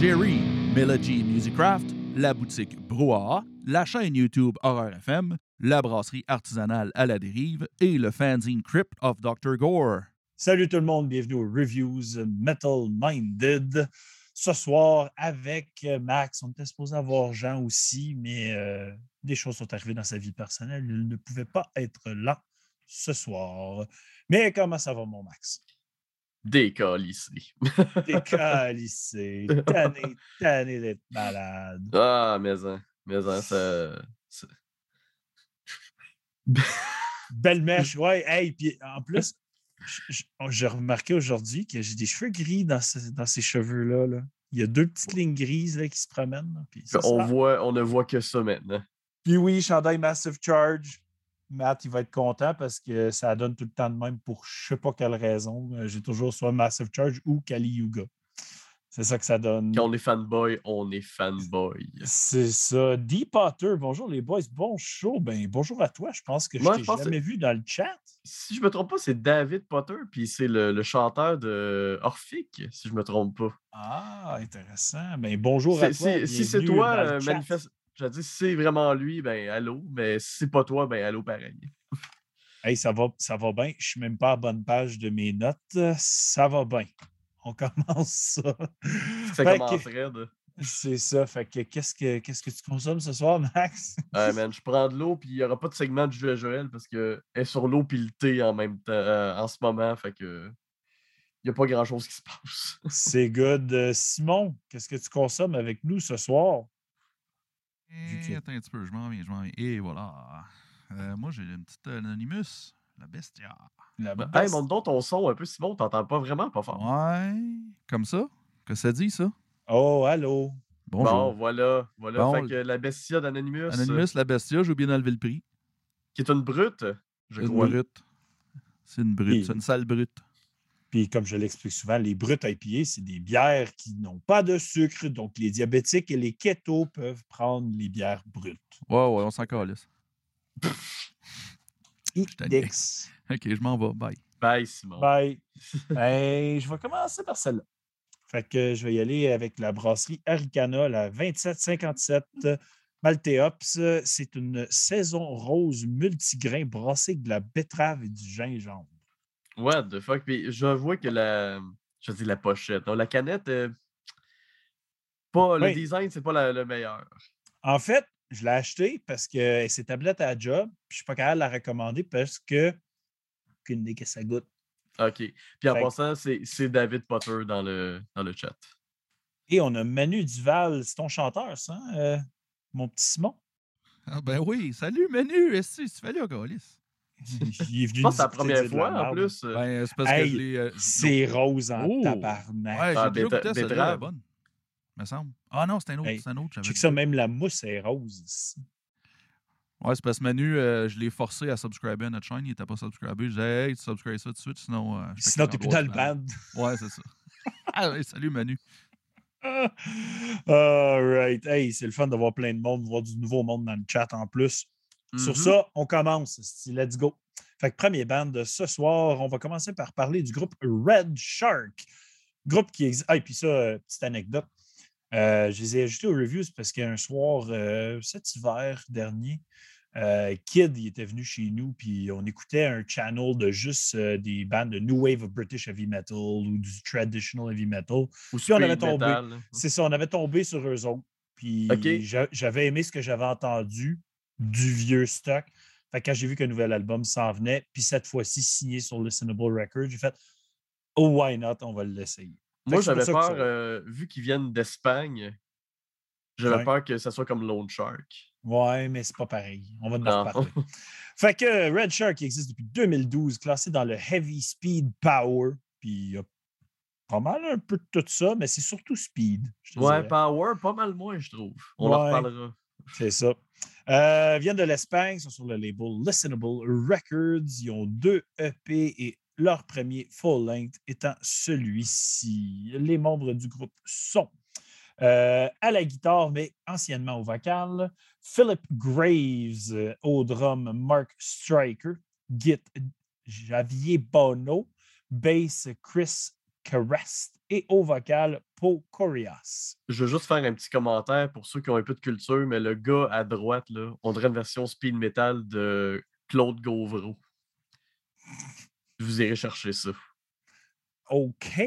Jerry, Melody Musicraft, la boutique Brouhaha, la chaîne YouTube Horror FM, la brasserie artisanale à la dérive et le fanzine Crypt of Dr. Gore. Salut tout le monde, bienvenue aux Reviews Metal Minded. Ce soir, avec Max, on était supposé avoir Jean aussi, mais euh, des choses sont arrivées dans sa vie personnelle. Il ne pouvait pas être là ce soir. Mais comment ça va, mon Max? Décalissé. Décalissé. tanné, tanné d'être malade. Ah, mais hein, mais hein, ça. ça- Belle mèche, ouais. Hey, puis en plus, j- j'ai remarqué aujourd'hui que j'ai des cheveux gris dans, ce- dans ces cheveux-là. là. Il y a deux petites lignes grises là, qui se promènent. là, puis ça, on, voit, on ne voit que ça maintenant. Puis oui, chandail Massive Charge. Matt, il va être content parce que ça donne tout le temps de même pour je sais pas quelle raison. J'ai toujours soit Massive Charge ou Kali Yuga. C'est ça que ça donne. Quand on est fanboy, on est fanboy. C'est ça. Deep Potter, bonjour les boys, bon show. Ben, bonjour à toi. Je pense que je t'ai jamais vu dans le chat. Si je me trompe pas, c'est David Potter, puis c'est le, le chanteur de Orphic, si je me trompe pas. Ah, intéressant. Ben, bonjour à toi. si c'est toi, euh, manifeste. Je dis, si c'est vraiment lui, ben allô. Mais si c'est pas toi, ben allô pareil. Hey, ça va, ça va bien. Je suis même pas à bonne page de mes notes. Ça va bien. On commence ça. Ça Fait que- commencerait de. C'est ça. Fait que qu'est-ce que qu'est-ce que tu consommes ce soir, Max? Man, je prends de l'eau, puis il n'y aura pas de segment de jeu à Joël parce qu'elle est sur l'eau puis le thé en même temps, euh, en ce moment. Fait que. Il n'y a pas grand-chose qui se passe. C'est good. Euh, Simon, qu'est-ce que tu consommes avec nous ce soir? Que- Eh, attends un petit peu, je m'en viens, je m'en viens. Et voilà. Euh, moi, j'ai une petite Anonymous, la bestia. La hey, donc ton son un peu, Simon, t'entends pas vraiment pas fort. Ouais, comme ça? Que ça dit, ça? Oh, allô? Bonjour. Bon, voilà, voilà. Bon, fait que la bestia d'Anonymous, Anonymous, la bestia, j'ai oublié d'enlever le prix. qui est une brute, je Une crois. brute. C'est une brute, Et- c'est une sale brute. Puis, comme je l'explique souvent, les brutes IPA, c'est des bières qui n'ont pas de sucre. Donc, les diabétiques et les ketos peuvent prendre les bières brutes. Ouais, ouais, on s'en calisse. Dix. Ok, je m'en vais. Bye. Bye, Simon. Bye. Ben, je vais commencer par celle-là. Fait que je vais y aller avec la brasserie Aricana, la 2757 Malteops. C'est une saison rose multigrain brassée avec de la betterave et du gingembre. What the fuck? Puis je vois que la. Je dis la pochette. Non, la canette. euh, Pas, le Oui. design, c'est pas la- le meilleur. En fait, je l'ai acheté parce que c'est tablette à la job, puis je suis pas capable de la recommander parce que aucune idée que ça goûte. OK. Puis en Fait passant, c'est c'est David Potter dans le, dans le chat. Et on a Manu Duval, c'est ton chanteur, ça, hein, euh, mon petit Simon? Ah, ben oui, salut Menu, est-ce que tu fais là, Calis? Il est venu Je pense que c'est la première la fois, en plus. euh, Ben, c'est Hey, que euh, C'est rose en Oh! tabarnak. Ouais, j'ai Ah, déjà goûté bonne. Me semble. Ah non, c'est un autre. Hey, c'est un autre. j'avais Check dit. ça, même la mousse est rose ici. Ouais, c'est parce que Manu, euh, je l'ai forcé à subscriber à notre chaîne. Il n'était pas subscribé. Je disais, hey, tu subscribes ça tout de suite, sinon. euh, je Sinon, que t'es plus dans le band. Ouais, c'est ça. ah, ouais, salut Manu. All right. Hey, c'est le fun d'avoir plein de monde, voir du nouveau monde dans le chat en plus. Sur mhm. ça, on commence. Let's go. Fait que premier band de ce soir, on va commencer par parler du groupe Red Shark. Groupe qui existe. Ah, et puis ça, euh, petite anecdote. Euh, je les ai ajoutés aux reviews parce qu'un soir, euh, cet hiver dernier, euh, Kid il était venu chez nous, puis on écoutait un channel de juste des bandes de New Wave of British Heavy Metal ou du Traditional Heavy Metal. Ou on avait tombé. C'est ça, on avait tombé sur eux autres. Puis j'avais aimé ce que j'avais entendu du vieux stock. Fait que quand j'ai vu qu'un nouvel album s'en venait, puis cette fois-ci signé sur Listenable Records, j'ai fait Oh, why not? On va l'essayer. Moi, j'avais peur, ça- euh, vu qu'ils viennent d'Espagne, j'avais Ouais. peur que ça soit comme Lone Shark. Ouais, mais c'est pas pareil. On va en Non. reparler. fait que Red Shark qui existe depuis 2012, classé dans le Heavy Speed Power. Puis il y a pas mal un peu de tout ça, mais c'est surtout Speed. Ouais, dirais. Power, pas mal moins, je trouve. On en reparlera. C'est ça. Euh, viennent de l'Espagne, sont sur le label Listenable Records. Ils ont deux EP et leur premier full-length étant celui-ci. Les membres du groupe sont euh, à la guitare, mais anciennement au vocal, Philip Graves euh, au drum, Mark Stryker, git Javier Bono, bass Chris Carest et au vocal Paul Corias. Je veux juste faire un petit commentaire pour ceux qui ont un peu de culture, mais le gars à droite, là, on dirait une version speed metal de Claude Gauvreau. Vous irez chercher ça. OK.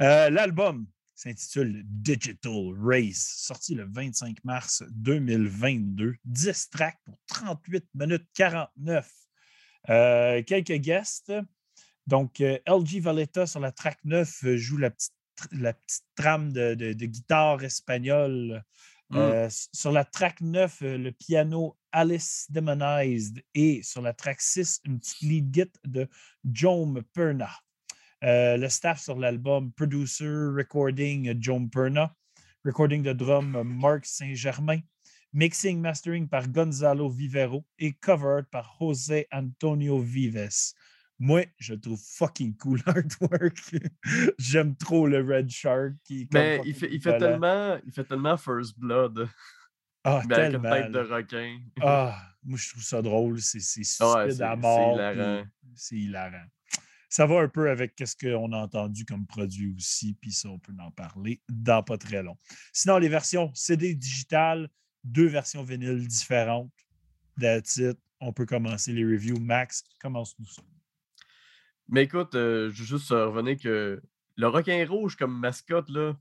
Euh, L'album s'intitule Digital Race, sorti le 25 mars 2022. 10 tracks pour 38 minutes 49. Euh, quelques guests. Donc, euh, LG Valletta sur la track 9 euh, joue la petite, la petite trame de, de- de guitare espagnole. Mm. Euh, sur la track 9, euh, le piano Alice Demonized et sur la track 6, une petite lead git de Jome Perna. Euh, le staff sur l'album, producer, recording, Jome Perna, recording de drum, Marc Saint-Germain, mixing, mastering par Gonzalo Vivero et covered par José Antonio Vives. Moi, je trouve fucking cool l'artwork. J'aime trop le Red Shark. Qui Mais il fait, il, fait tellement, il fait tellement First Blood, Ah, mais avec une tête de requin. Ah, moi, je trouve ça drôle. C'est stupide c'est- à mort. C'est hilarant. Ça va un peu avec ce qu'on a entendu comme produit aussi, puis ça, on peut en parler dans pas très long. Sinon, les versions CD digital, deux versions vinyles différentes. That's it. On peut commencer les reviews. Max, commence-nous ça. Mais écoute, euh, je veux juste revenir que le requin rouge comme mascotte, là,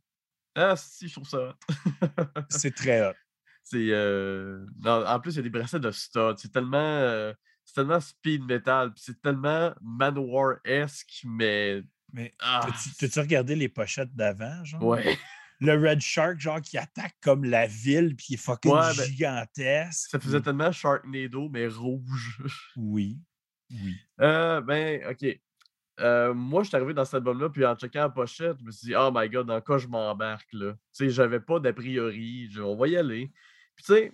ah si, je trouve ça hot. C'est très hot. C'est. euh, non, en plus, il y a des bracelets de stud. C'est tellement. euh, c'est tellement speed metal. C'est tellement Manowar-esque, mais. Mais Ah, T'as-tu regardé les pochettes d'avant, genre? ouais. Le Red Shark, genre, qui attaque comme la ville, puis il est fucking Ouais, ben, gigantesque. Ça faisait tellement Sharknado, mais rouge. Oui. Oui. Euh, ben, ok. Euh, moi, je suis arrivé dans cet album-là, puis en checkant la pochette, je me suis dit, oh my god, dans quoi je m'embarque, là? Tu sais, j'avais pas d'a priori, je- on va y aller. Puis, tu sais,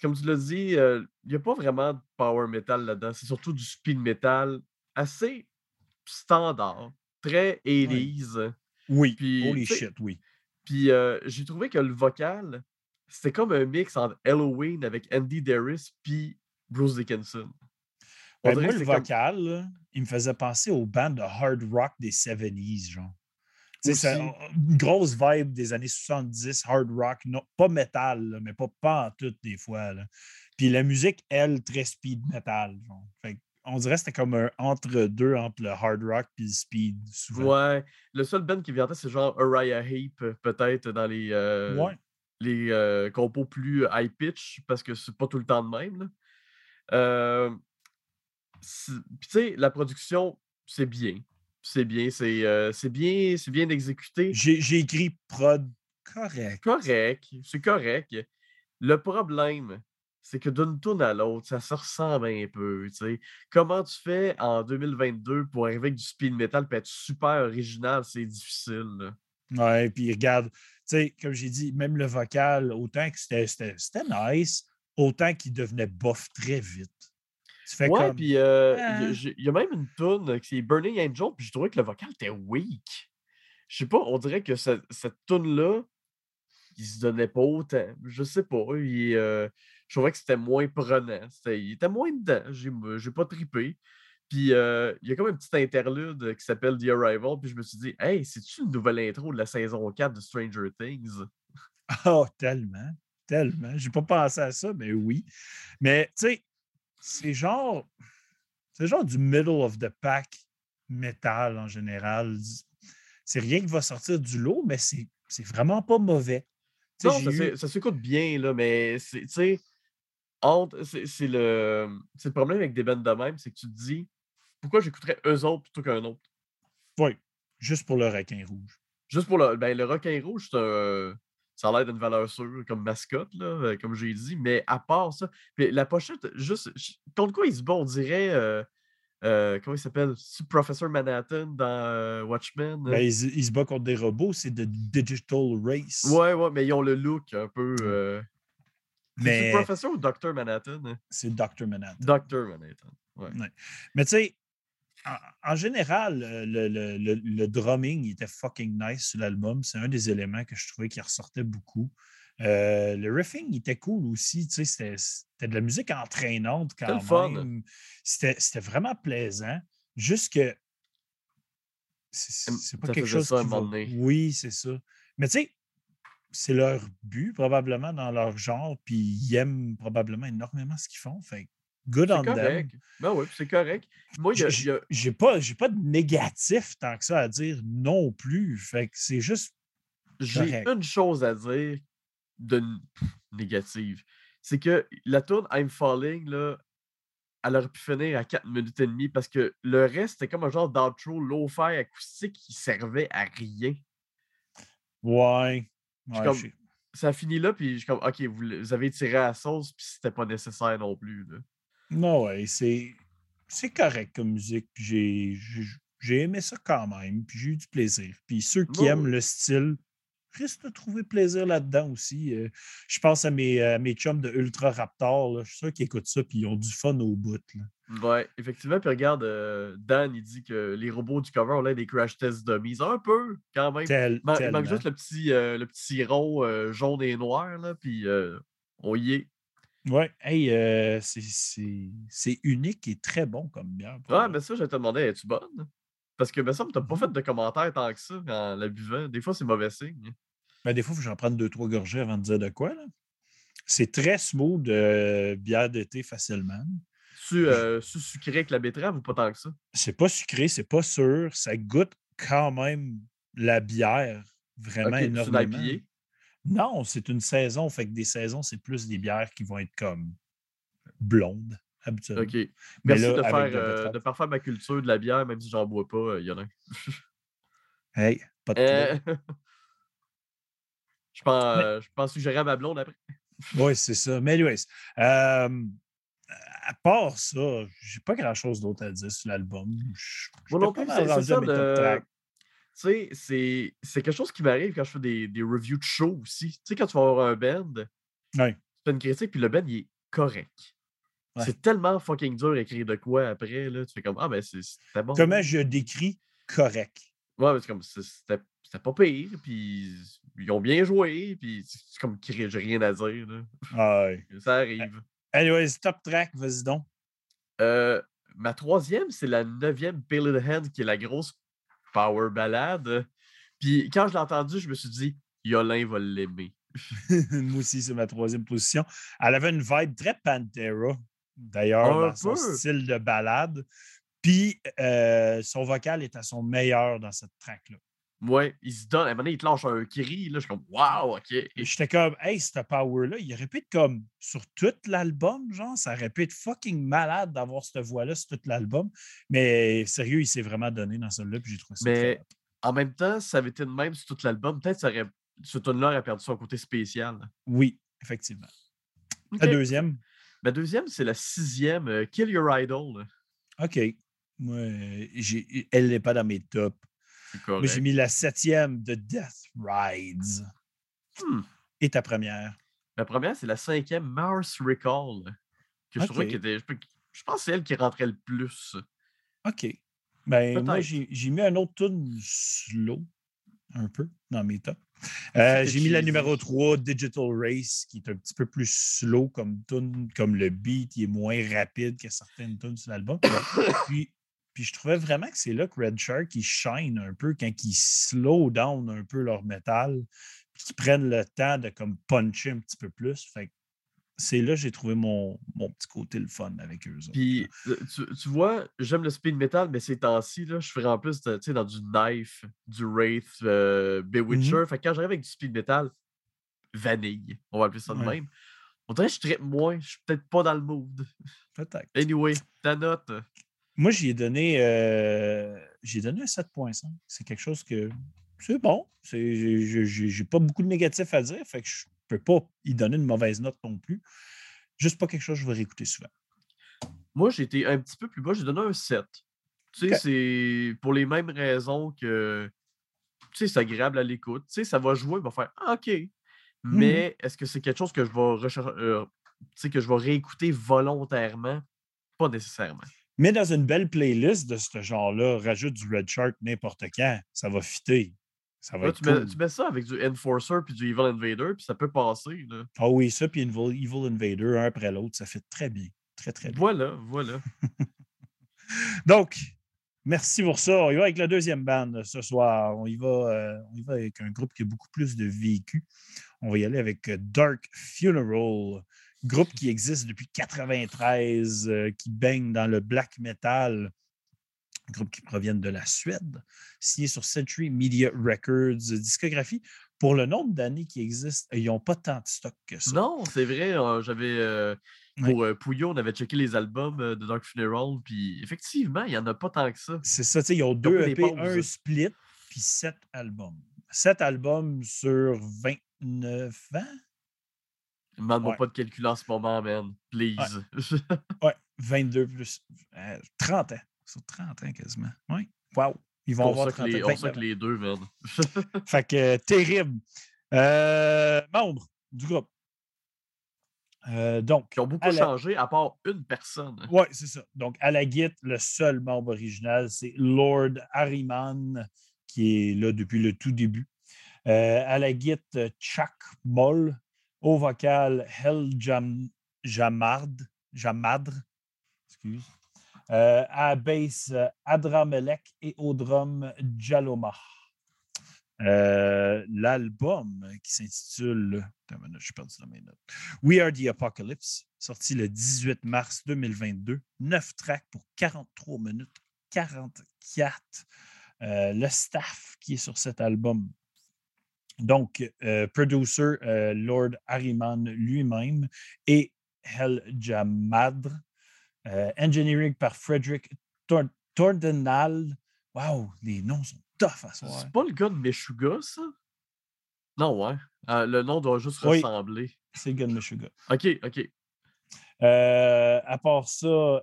comme tu l'as dit, il n'y a pas vraiment de power metal là-dedans, c'est surtout du speed metal assez standard, très 80s. Oui. Puis, Holy shit, oui. Puis, euh, j'ai trouvé que le vocal, c'était comme un mix entre Halloween avec Andy Darris puis Bruce Dickinson. Ben, moi, le c'est comme- vocal, là, il me faisait penser aux bandes de hard rock des 70s, genre. Aussi. une grosse vibe des années 70, hard rock, non, pas métal, là, mais pas, pas en tout des fois. là. Puis la musique, elle, très speed metal. Genre. Fait on dirait que c'était comme un entre-deux entre le hard rock et le speed, souvent. Ouais, le seul band qui vient c'est genre Uriah Heep, euh, peut-être dans les, euh, Ouais. les euh, compos plus high pitch, parce que c'est pas tout le temps de même. Euh, c'est- tu sais, la production, c'est bien. C'est bien, c'est euh, bien, c'est bien exécuté. J'ai écrit prod correct. Correct, c'est correct. Le problème, c'est que d'une tune à l'autre, ça se ressemble un peu. Comment tu fais en 2022 pour arriver avec du speed metal et être super original, c'est difficile. là. Ouais, puis regarde, comme j'ai dit, même le vocal, autant que c'était nice, autant qu'il devenait bof très vite. Tu fais Ouais, comme. puis euh, il y a- Ah. il y, a même une tune qui est Burning Angel, puis je trouvais que le vocal était weak. Je sais pas, on dirait que ce- cette tune-là, il se donnait pas autant. Je sais pas. il, euh, je trouvais que c'était moins prenant. il était moins dedans. J'ai j'ai pas trippé. Puis euh, il y a comme un petit interlude qui s'appelle The Arrival, puis je me suis dit, hey, c'est-tu une nouvelle intro de la saison 4 de Stranger Things? Oh, tellement, tellement. J'ai pas pensé à ça, mais oui. Mais tu sais, c'est genre. C'est genre du middle of the pack métal en général. C'est rien qui va sortir du lot, mais c'est vraiment pas mauvais. Non, ça, eu- s'écoute bien, là, mais c'est, tu sais, entre- c'est c'est le, c'est le problème avec des bandes de même, c'est que tu te dis, pourquoi j'écouterais eux autres plutôt qu'un autre? Oui, juste pour le requin rouge. Juste pour le, ben, le requin rouge, c'est un- ça a l'air d'une valeur sûre comme mascotte, là, euh, comme j'ai dit, mais à part ça, la pochette, juste, contre quoi il se bat, on dirait, euh, euh, comment il s'appelle? Professor Manhattan dans euh, Watchmen? Ben, il, se- il se bat contre des robots, c'est de Digital Race. Ouais, ouais, mais ils ont le look un peu. Mais- Mais... C'est Professor ou Dr. Manhattan? hein? C'est Dr. Manhattan. Dr. Manhattan. Ouais. Mais tu sais, en, en général, euh, le, le- le- le drumming il était fucking nice sur l'album. C'est un des éléments que je trouvais qui ressortait beaucoup. Euh, le riffing il était cool aussi. tu sais, C'était de la musique entraînante quand même. C'était c'était vraiment plaisant. Juste que c'est pas quelque chose ça qui va-. Oui, c'est ça. Mais tu sais, c'est leur but probablement dans leur genre, puis ils aiment probablement énormément ce qu'ils font. Fait good on them. correct. Ben oui, c'est correct. Moi, J'ai pas, pas de négatif tant que ça à dire non plus. Fait que c'est juste. J'ai une chose à dire de négative. C'est que la tune I'm Falling, là, elle aurait pu finir à 4 minutes et demie parce que le reste, c'était comme un genre d'outro low-fi acoustique qui servait à rien. Ouais. Ouais, comme- Ça a fini là, puis je suis comme, OK, vous avez tiré à la sauce, puis c'était pas nécessaire non plus. là. Non, ouais, c'est. C'est correct comme musique. J'ai j'ai- aimé ça quand même. Puis j'ai eu du plaisir. Puis ceux qui aiment le style risquent de trouver plaisir là-dedans aussi. Euh, je pense à mes, à mes chums de Ultra Raptor. là. Je suis sûr qu'ils écoutent ça. Puis ils ont du fun au bout. là. Ouais, effectivement. Puis regarde, euh, Dan, il dit que les robots du cover ont l'air des crash test dummies. Un peu, quand même. Tel- Il man- il tellement. manque juste le petit, euh, le petit rond jaune et noir, là, puis on y est. Ouais, hey, euh, c'est- unique et très bon comme bière. Ouais, mais ça, je vais te demander, es-tu bonne? Parce que, me semble, t'as pas Mhm. fait de commentaires tant que ça en la buvant. Des fois, c'est mauvais signe. Ben, des fois, il faut que j'en prenne deux, trois gorgées avant de dire de quoi. là. C'est très smooth, euh, bière d'été facilement. Tu euh, sucré avec la betterave ou pas tant que ça? C'est pas sucré, c'est pas sûr. Ça goûte quand même la bière vraiment Ok, c'est une énormément. Non, c'est une saison. Fait que des saisons, c'est plus des bières qui vont être comme blondes, habituellement. Ok. Mais Merci là, de, faire, de euh, betterave. de parfaire ma culture de la bière, même si j'en bois pas, euh, Yonin. Hey, pas de Euh, je pense, euh, je pense suggérer à ma blonde après. Oui, c'est ça. Mais anyways, euh, à part ça, j'ai pas grand-chose d'autre à dire sur l'album. Je- Moi j'étais non pas plus, c'est ça de. Tu sais, c'est c'est quelque chose qui m'arrive quand je fais des, des reviews de show aussi. Tu sais, quand tu vas avoir un band, Ouais. tu fais une critique, puis le band, il est correct. Ouais. C'est tellement fucking dur d'écrire de quoi après, là. Tu fais comme, ah, ben, c'est- c'était bon. Comment je décris correct? Ouais, mais c'est comme, c'était c'était pas pire, puis ils ont bien joué, puis c'est comme, j'ai rien à dire, là. Ah ouais. Ça arrive. Anyways, top track, vas-y donc. Euh, ma troisième, c'est la neuvième Bill in Hand, qui est la grosse power ballade. Puis quand je l'ai entendue, je me suis dit, Yolin va l'aimer. Moi aussi, c'est ma troisième position. Elle avait une vibe très Pantera, d'ailleurs, dans son style de balade. Puis euh, son vocal est à son meilleur dans cette track-là. Ouais, il se donne. À un moment donné, il te lâche un cri. Là, je suis comme, waouh, ok. Et j'étais comme, hey, ce power-là, il être comme sur tout l'album, genre, ça aurait pu être fucking malade d'avoir cette voix-là sur tout l'album. Mais sérieux, il s'est vraiment donné dans celle-là, puis j'ai trouvé ça. Mais en même temps, ça avait été de même sur tout l'album, peut-être ça aurait. Ce tune-là aurait perdu son côté spécial. Oui, effectivement. La deuxième, Ma deuxième, c'est la sixième, euh, Kill Your Idol. OK. Euh, j'ai- elle n'est pas dans mes tops. Moi, j'ai mis la septième de Death Rides. Hmm. Et ta première? La première, c'est la cinquième, Mars Recall. Que je trouvais était. Je, pense que c'est elle qui rentrait le plus. OK. Ben, moi, j'ai mis un autre tune slow, un peu, dans mes tops. Euh, j'ai mis la numéro 3, Digital Race, qui est un petit peu plus slow comme tune, comme le beat, il est moins rapide que certaines tunes sur l'album. puis, puis je trouvais vraiment que c'est là que Red Shark, il shine un peu quand ils slow down un peu leur métal, puis qu'ils prennent le temps de comme puncher un petit peu plus. Fait c'est là que j'ai trouvé mon, mon petit côté le fun avec eux. autres, Puis, tu, tu vois, j'aime le speed metal, mais ces temps-ci, là, je ferais en plus de, dans du Knife, du Wraith, euh, Bewitcher. Fait que quand j'arrive avec du speed metal, vanille, on va appeler ça de Ouais. même. On dirait que je traite moins, je suis peut-être pas dans le mood. Peut-être. Anyway, ta note. Moi, j'y ai donné, euh, j'ai donné un 7.5. C'est quelque chose que c'est bon. J'ai j'ai pas beaucoup de négatifs à dire, fait que je peux pas y donner une mauvaise note non plus. Juste pas quelque chose que je vais réécouter souvent. Moi, j'ai été un petit peu plus bas, j'ai donné un 7. Tu sais, c'est pour les mêmes raisons que, tu sais, c'est agréable à l'écoute. Tu sais, ça va jouer, il va faire Ah, OK. Mais est-ce que c'est quelque chose que je vais rechercher, euh, que je vais réécouter volontairement? Pas nécessairement. Mais dans une belle playlist de ce genre-là, rajoute du Red Shark n'importe quand. Ça va fitter. Ça va Là, être tu, mets, cool. tu mets ça avec du Enforcer puis du Evil Invader, puis ça peut passer. Là. Ah oui, ça, puis Evil, Evil Invader, un après l'autre, ça fait très bien. Très, très bien. Voilà, voilà. Donc, Merci pour ça. On y va avec la deuxième bande ce soir. On y va, euh, on y va avec un groupe qui a beaucoup plus de vécu. On va y aller avec euh, Dark Funeral, groupe qui existe depuis 93, euh, qui baigne dans le black metal, groupe qui provient de la Suède, signé sur Century Media Records, discographie. Pour le nombre d'années qui existent, ils n'ont pas tant de stock que ça. Non, c'est vrai. J'avais pour euh, Pouillot, on avait checké les albums euh, de Dark Funeral, puis effectivement, il n'y en a pas tant que ça. C'est ça, tu sais, ils ont deux EP, un split, puis sept albums. Sept albums sur 29 ans? Demande-moi pas de calcul en ce moment, man. Please. Ouais, 22 plus. 30 euh, ans. Sur 30 ans quasiment. Oui. Wow. Ils vont avoir 30 ans. On sait que les deux, man. fait que terrible. Euh, membre du groupe. Euh, donc, Qui ont beaucoup changé à part une personne. Oui, c'est ça. Donc, à la guitare, le seul membre original, c'est Lord Harriman, qui est là depuis le tout début. Euh, à la guitare, Chuck Moll. Au vocal, Hel Jam, Jamard, Jamadre. Excuse. Euh, à bass, Adramelek et au drum, Jaloma. Euh, l'album qui s'intitule Je perdu dans mes notes. We Are the Apocalypse, sorti le 18 mars 2022. Neuf tracks pour 43 minutes 44. Euh, le staff qui est sur cet album. Donc, euh, producer Lord Harriman lui-même et Hel Jamadr. engineering par Frederick Tordenal. Wow, les noms sont c'est pas le gars de Meshuga, ça? Non, ouais. Euh, le nom doit juste ressembler. C'est le gars de Meshuga. OK, OK. Euh, à part ça,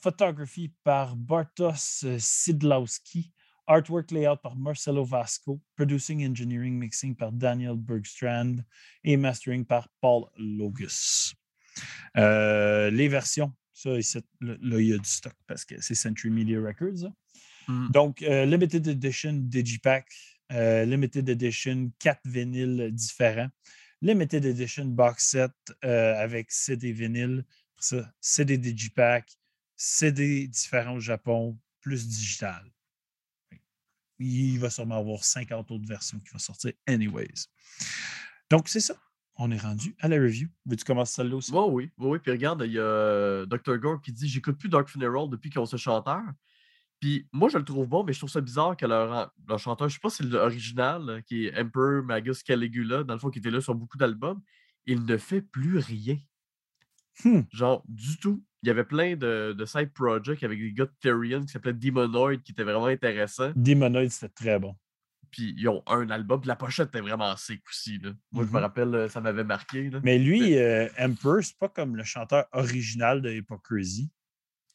photographie par Bartos Sidlowski, artwork layout par Marcelo Vasco, producing engineering mixing par Daniel Bergstrand et mastering par Paul Logus. Euh, les versions, ça, là, il y a du stock parce que c'est Century Media Records. Mm. Donc, euh, Limited Edition Digipack, euh, Limited Edition, quatre vinyles différents. Limited Edition Box Set avec CD vinyle, ça, CD Digipack, CD différents au Japon, plus digital. Il va sûrement avoir 50 autres versions qui vont sortir anyways. Donc, c'est ça. On est rendu à la review. Veux-tu commencer celle-là aussi? oui, oui, oui. Puis regarde, il y a Dr. Gore qui dit J'écoute plus Dark Funeral depuis qu'ils ont ce chanteur. Puis moi, je le trouve bon, mais je trouve ça bizarre que leur, chanteur, je sais pas si c'est l'original, qui est Emperor Magus Caligula, dans le fond, qui était là sur beaucoup d'albums, il ne fait plus rien. Hmm. Genre, du tout. Il y avait plein de, de side projects avec des gars de Therian qui s'appelaient Demonoid, qui étaient vraiment intéressants. Demonoid, c'était très bon. Puis ils ont un album, puis la pochette était vraiment sick aussi. Moi, je me mm-hmm. rappelle, euh, ça m'avait marqué. Mais lui, euh, Emperor, c'est pas comme le chanteur original de Hypocrisy.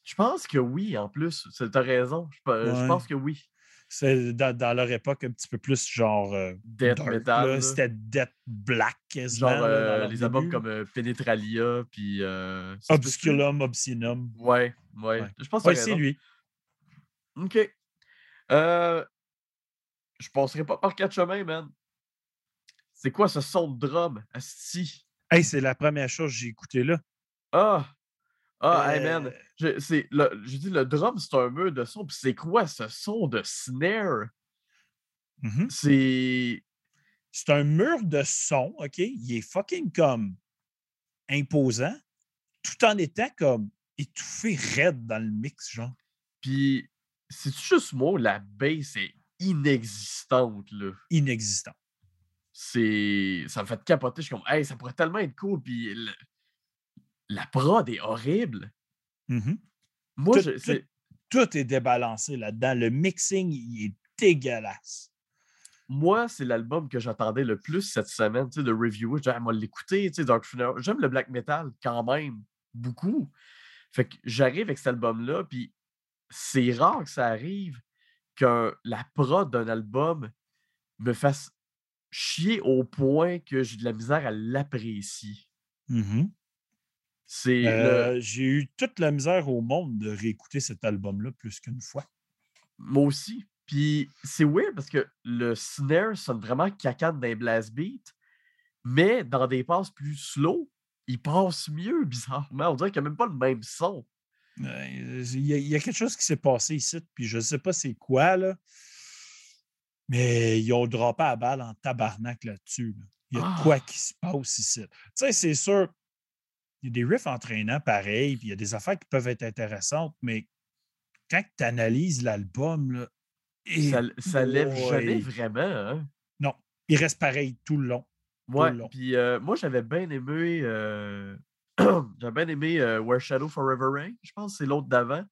Je pense que oui, en plus. Tu as raison. Je, pense que oui. C'est dans, leur époque un petit peu plus genre. Euh, death metal. C'était Death Black Genre euh, les albums comme euh, Penetralia, puis. Obsculum, Obscenum. Ouais, ouais, Je pense que c'est lui. OK. Euh, je passerai pas par quatre chemins, man. C'est quoi ce son de drum, Asti? Hey, c'est la première chose que j'ai écouté là. Ah! Ah, hey man, je, c'est le, je dis le drum, c'est un mur de son. Puis c'est quoi ce son de snare? Mmh c'est. C'est un mur de son, OK? Il est fucking comme imposant, tout en étant comme étouffé raide dans le mix, genre. Puis, c'est juste moi, la bass est inexistante, là? Inexistante. C'est. Ça me fait capoter. Je suis comme, hey, ça pourrait tellement être cool. Puis, la prod est horrible. Mmh Moi, tout, je, tout, est débalancé là-dedans. Le mixing, il est dégueulasse. Moi, c'est l'album que j'attendais le plus cette semaine, tu sais, de reviewer. J'aime l'écouter, tu sais, Dark. J'aime le black metal quand même, beaucoup. Fait que j'arrive avec cet album-là, puis c'est rare que ça arrive que la prod d'un album me fasse chier au point que j'ai de la misère à l'apprécier. Euh, j'ai eu toute la misère au monde de réécouter cet album-là plus qu'une fois. Moi aussi. Puis c'est weird parce que le snare sonne vraiment cacane d'un blast beat, mais dans des passes plus slow, il passe mieux, bizarrement. On dirait qu'il n'y a même pas le même son. Euh, Il y, a, il y a quelque chose qui s'est passé ici, puis je ne sais pas c'est quoi, là. Mais ils ont droppé à balle en tabarnak là-dessus. là. Il y a quoi Ah. qui se passe ici. Tu sais, c'est sûr, il y a des riffs entraînants pareils, puis il y a des affaires qui peuvent être intéressantes, mais quand tu analyses l'album, Ça, ça lève jamais vraiment. Hein? Non, il reste pareil tout le long. Ouais, long. puis euh, moi, j'avais bien aimé. euh, j'avais bien aimé euh, Where Shadow Forever Rain. Je pense que c'est l'autre d'avant.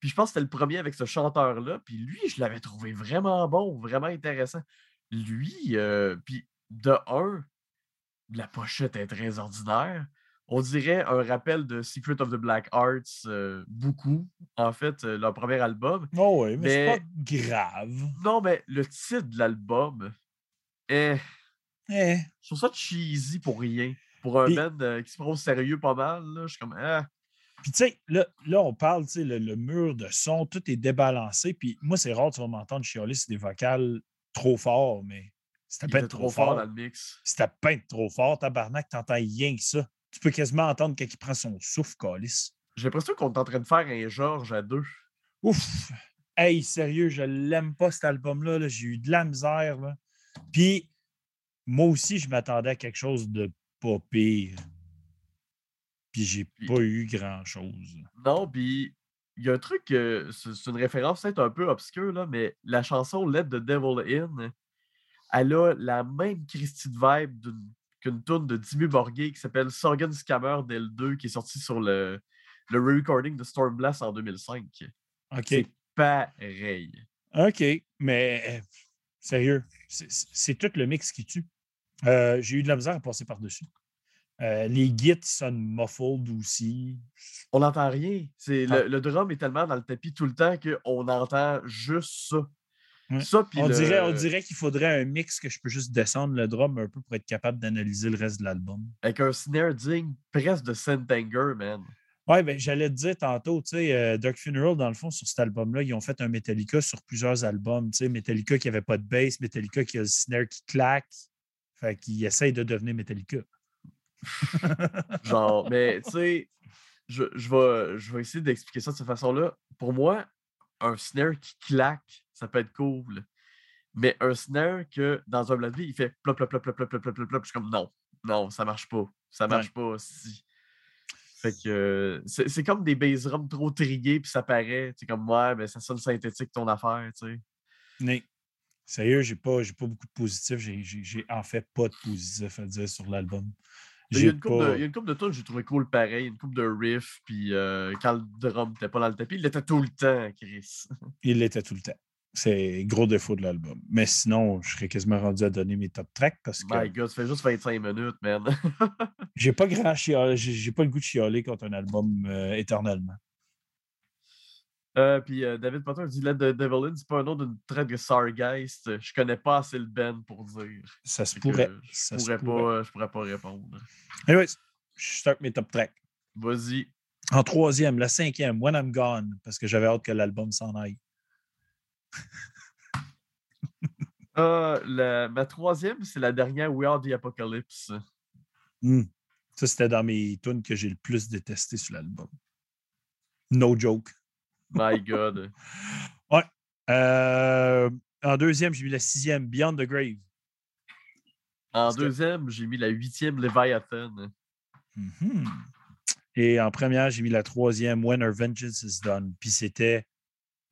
Puis je pense que c'était le premier avec ce chanteur-là. Puis lui, je l'avais trouvé vraiment bon, vraiment intéressant. Lui, euh, puis de un, la pochette est très ordinaire. On dirait un rappel de Secret of the Black Arts, euh, beaucoup, en fait, euh, leur premier album. Oh oui, mais, c'est pas grave. Non, mais le titre de l'album est. Eh, Je trouve ça cheesy pour rien. Pour un Puis- band euh, qui se prend au sérieux pas mal, là, je suis comme. Ah, Puis, tu sais, là, là, on parle, tu sais, le, le mur de son, tout est débalancé. Puis, moi, c'est rare, tu vas m'entendre chialer sur des vocales trop forts, mais c'était il pas était trop, trop fort. fort dans le mix. C'était peint trop fort, tabarnak, t'entends rien que ça. Tu peux quasiment entendre quand il prend son souffle, Calis. J'ai l'impression qu'on est en train de faire un George à deux. Ouf! Hey, sérieux, je l'aime pas cet album-là. là. J'ai eu de la misère. Là. Puis, moi aussi, je m'attendais à quelque chose de pas pire. Puis, j'ai pas eu grand-chose. Non, puis il y a un truc, euh, c'est c'est une référence peut-être un peu obscure, là, mais la chanson Let the Devil In, elle a la même Christie de vibe d'une- qu'une tune de Dimmu Borgir qui s'appelle Sorgen Scammer Del 2 qui est sorti sur le, le re-recording de Stormblast en 2005. OK. C'est pareil. OK, mais euh, sérieux, c'est- tout le mix qui tue. Euh, J'ai eu de la misère à passer par-dessus. Euh, les gits sonnent muffled aussi. On n'entend rien. Ah. le, le drum est tellement dans le tapis tout le temps qu'on entend juste ça. Ouais. Ça, puis On le- dirait, on dirait qu'il faudrait un mix que je peux juste descendre le drum un peu pour être capable d'analyser le reste de l'album. avec un snare digne presque de Sentenger, man. Ouais, ben, j'allais te dire tantôt, tu sais, euh, Dark Funeral, dans le fond, sur cet album-là, ils ont fait un Metallica sur plusieurs albums. Tu sais, Metallica qui n'avait pas de bass, Metallica qui a le snare qui claque. Fait qu'ils essayent de devenir Metallica. Genre, mais tu sais, je, je, vais, je vais essayer d'expliquer ça de cette façon-là. Pour moi, un snare qui claque, ça peut être cool. Mais un snare que dans un beat, il fait plop, plop, plop, plop, plop, plop, plop, plop, plop. Je suis comme non, non, ça marche pas. Ça marche pas si. Fait que c'est c'est comme des bass drums trop trillés, puis ça paraît. C'est comme ouais, mais ça sonne synthétique ton affaire, tu sais. Mais sérieux, j'ai pas, j'ai pas beaucoup de positifs. J'ai, en fait pas de positifs à dire sur l'album. Il y, a une couple de, pas- il y a une couple de tunes que j'ai trouvé cool pareil, une couple de riffs, puis euh, quand le drum n'était pas dans le tapis, il était tout le temps, Chris. Il l'était tout le temps. C'est gros défaut de l'album. Mais sinon, je serais quasiment rendu à donner mes top tracks parce que My God, ça fait juste 25 minutes, man. j'ai pas grand chial- j'ai, pas le goût de chialer contre un album euh, éternellement. Euh, puis euh, David Potter dit Let the Devil In, c'est pas un nom d'une traite de Sargeist. Je connais pas assez le band pour dire. Ça se pourrait. Je Ça se pourrais, pourrait. pas, je pourrais pas répondre. Anyways, je start mes top tracks. Vas-y. En troisième, la cinquième, When I'm Gone, parce que j'avais hâte que l'album s'en aille. Ah, la- ma troisième, c'est la dernière We Are the Apocalypse. Hmm. Ça, c'était dans mes tunes que j'ai le plus détesté sur l'album. No joke. My God. Euh, en deuxième, j'ai mis la sixième, Beyond the Grave. En Parce que- deuxième, j'ai mis la huitième Leviathan. Mhm. Et en première, j'ai mis la troisième, When Our Vengeance is Done. Puis c'était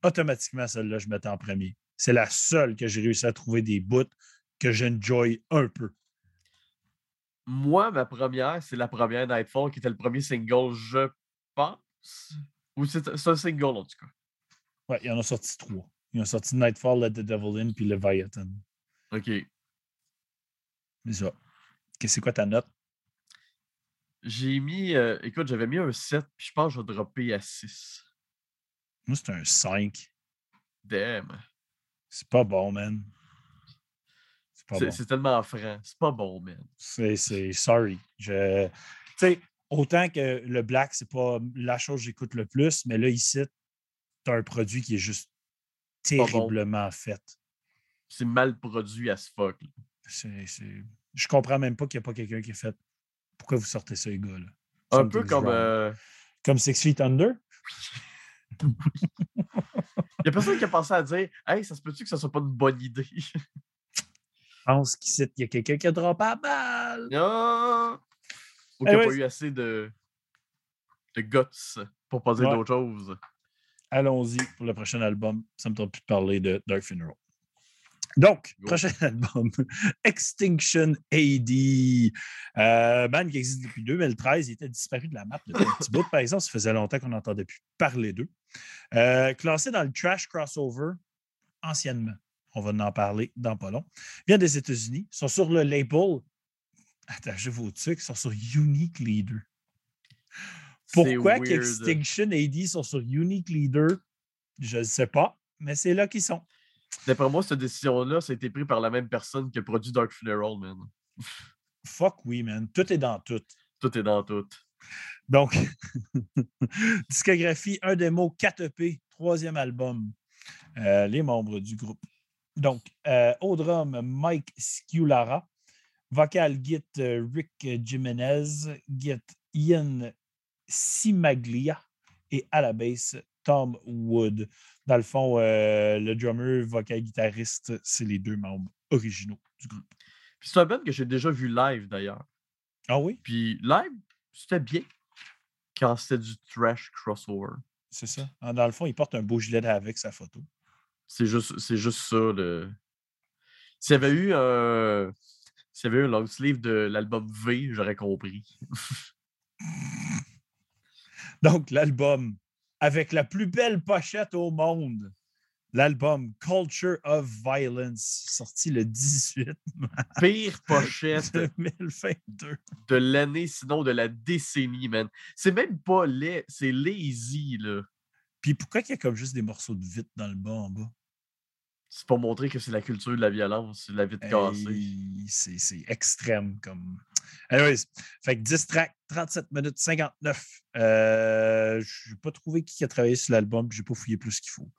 automatiquement celle-là, je mettais en premier. C'est la seule que j'ai réussi à trouver des bouts que j'enjoy un peu. Moi, ma première, c'est la première Nightfall qui était le premier single, je pense. Ou c'est un single en tout cas. Ouais, il y en a sorti trois. Ils ont sorti Nightfall, Let the Devil In, puis Leviathan. OK. C'est ça. C'est quoi ta note? J'ai mis. euh, écoute, j'avais mis un 7, puis je pense que je vais dropper à 6. Moi, c'est un 5. Damn. C'est pas bon, man. C'est pas C'est bon. c'est tellement franc. C'est pas bon, man. C'est, c'est sorry. Je, tu sais, autant que le black, c'est pas la chose que j'écoute le plus, mais là, ici, tu as un produit qui est juste bon. terriblement fait. C'est mal produit à ce fuck. C'est, c'est- Je comprends même pas qu'il n'y a pas quelqu'un qui a fait. Pourquoi vous sortez ça, les gars? Là? Un peu comme. euh, Comme Six Feet Under? Il y a personne qui a pensé à dire Hey, ça se peut-tu que ça soit pas une bonne idée? Je pense qu'il y a quelqu'un qui a droppé à balle. Ah! Ou Eh qu'il n'y a ouais, pas eu assez de, de guts pour pas dire Ouais. d'autre chose. Allons-y pour le prochain album. Ça me tente plus de parler de Dark Funeral. Donc, Go. prochain album, Extinction AD. Euh, band qui existe depuis 2013. Il était disparu de la map depuis un petit bout. Par exemple, ça faisait longtemps qu'on n'entendait plus parler d'eux. Euh, classé dans le trash crossover anciennement. On va en parler dans pas long. Vient des États-Unis. Ils sont sur le label. Attachez vos trucs. Ils sont sur Unique Leader. Pourquoi qu'Extinction AD sont sur Unique Leader? Je ne sais pas, mais c'est là qu'ils sont. D'après moi, cette décision-là, ça a été pris par la même personne qui a produit Dark Funeral, man. Fuck oui, man. Tout est dans tout. Tout est dans tout. Donc, discographie, un démo, 4 EP, troisième album. Euh, les membres du groupe. Donc, euh, au drum, Mike Sciulara. Vocal, git euh, Rick Jimenez. Git Ian Simaglia. Et à la basse, Tom Wood. Dans le fond, euh, le drummer, vocal, guitariste, c'est les deux membres originaux du groupe. Puis c'est un band que j'ai déjà vu live, d'ailleurs. Ah oui, Puis live, c'était bien quand c'était du trash crossover. c'est ça. Ah, Dans le fond, il porte un beau gilet avec sa photo. C'est juste, c'est juste ça. Le... S'il y avait eu un. S'il y avait eu un long sleeve de l'album V, j'aurais compris. Donc, l'album avec la plus belle pochette au monde. L'album Culture of Violence, sorti le 18 Pire pochette 2022. de l'année, sinon de la décennie, man. C'est même pas laid, c'est lazy, là. Puis pourquoi il y a comme juste des morceaux de vitre dans le bas en bas? C'est pour montrer que c'est la culture de la violence, la vitre cassée. Hey, C'est c'est extrême comme. Anyways, fait que 10 tracks, 37 minutes 59. Euh, je n'ai pas trouvé qui a travaillé sur l'album, puis j'ai pas fouillé plus qu'il faut.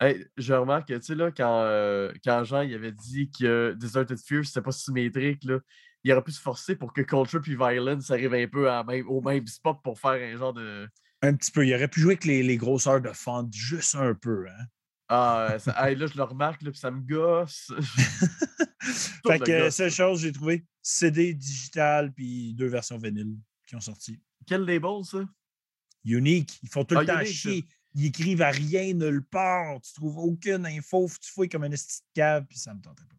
Hey, je remarque, tu sais, là, quand, euh, quand Jean il avait dit que Deserted Fear, c'était pas symétrique, là, il aurait pu se forcer pour que Culture puis Violence arrivent un peu à même, au même spot pour faire un genre de. Un petit peu. Il aurait pu jouer avec les, les grosseurs de fente juste un peu. Hein? Ah, ça- hey, là, je le remarque, là, puis ça me gosse. Fait que euh, seule chose, j'ai trouvé CD digital puis deux versions vinyle qui ont sorti. Quel label, ça? Unique. Ils font tout le Ah, temps Unique, ça. chier. Ils écrivent à rien nulle part. Tu trouves aucune info. Tu fouilles comme un esti de cave, puis ça me tentait pas.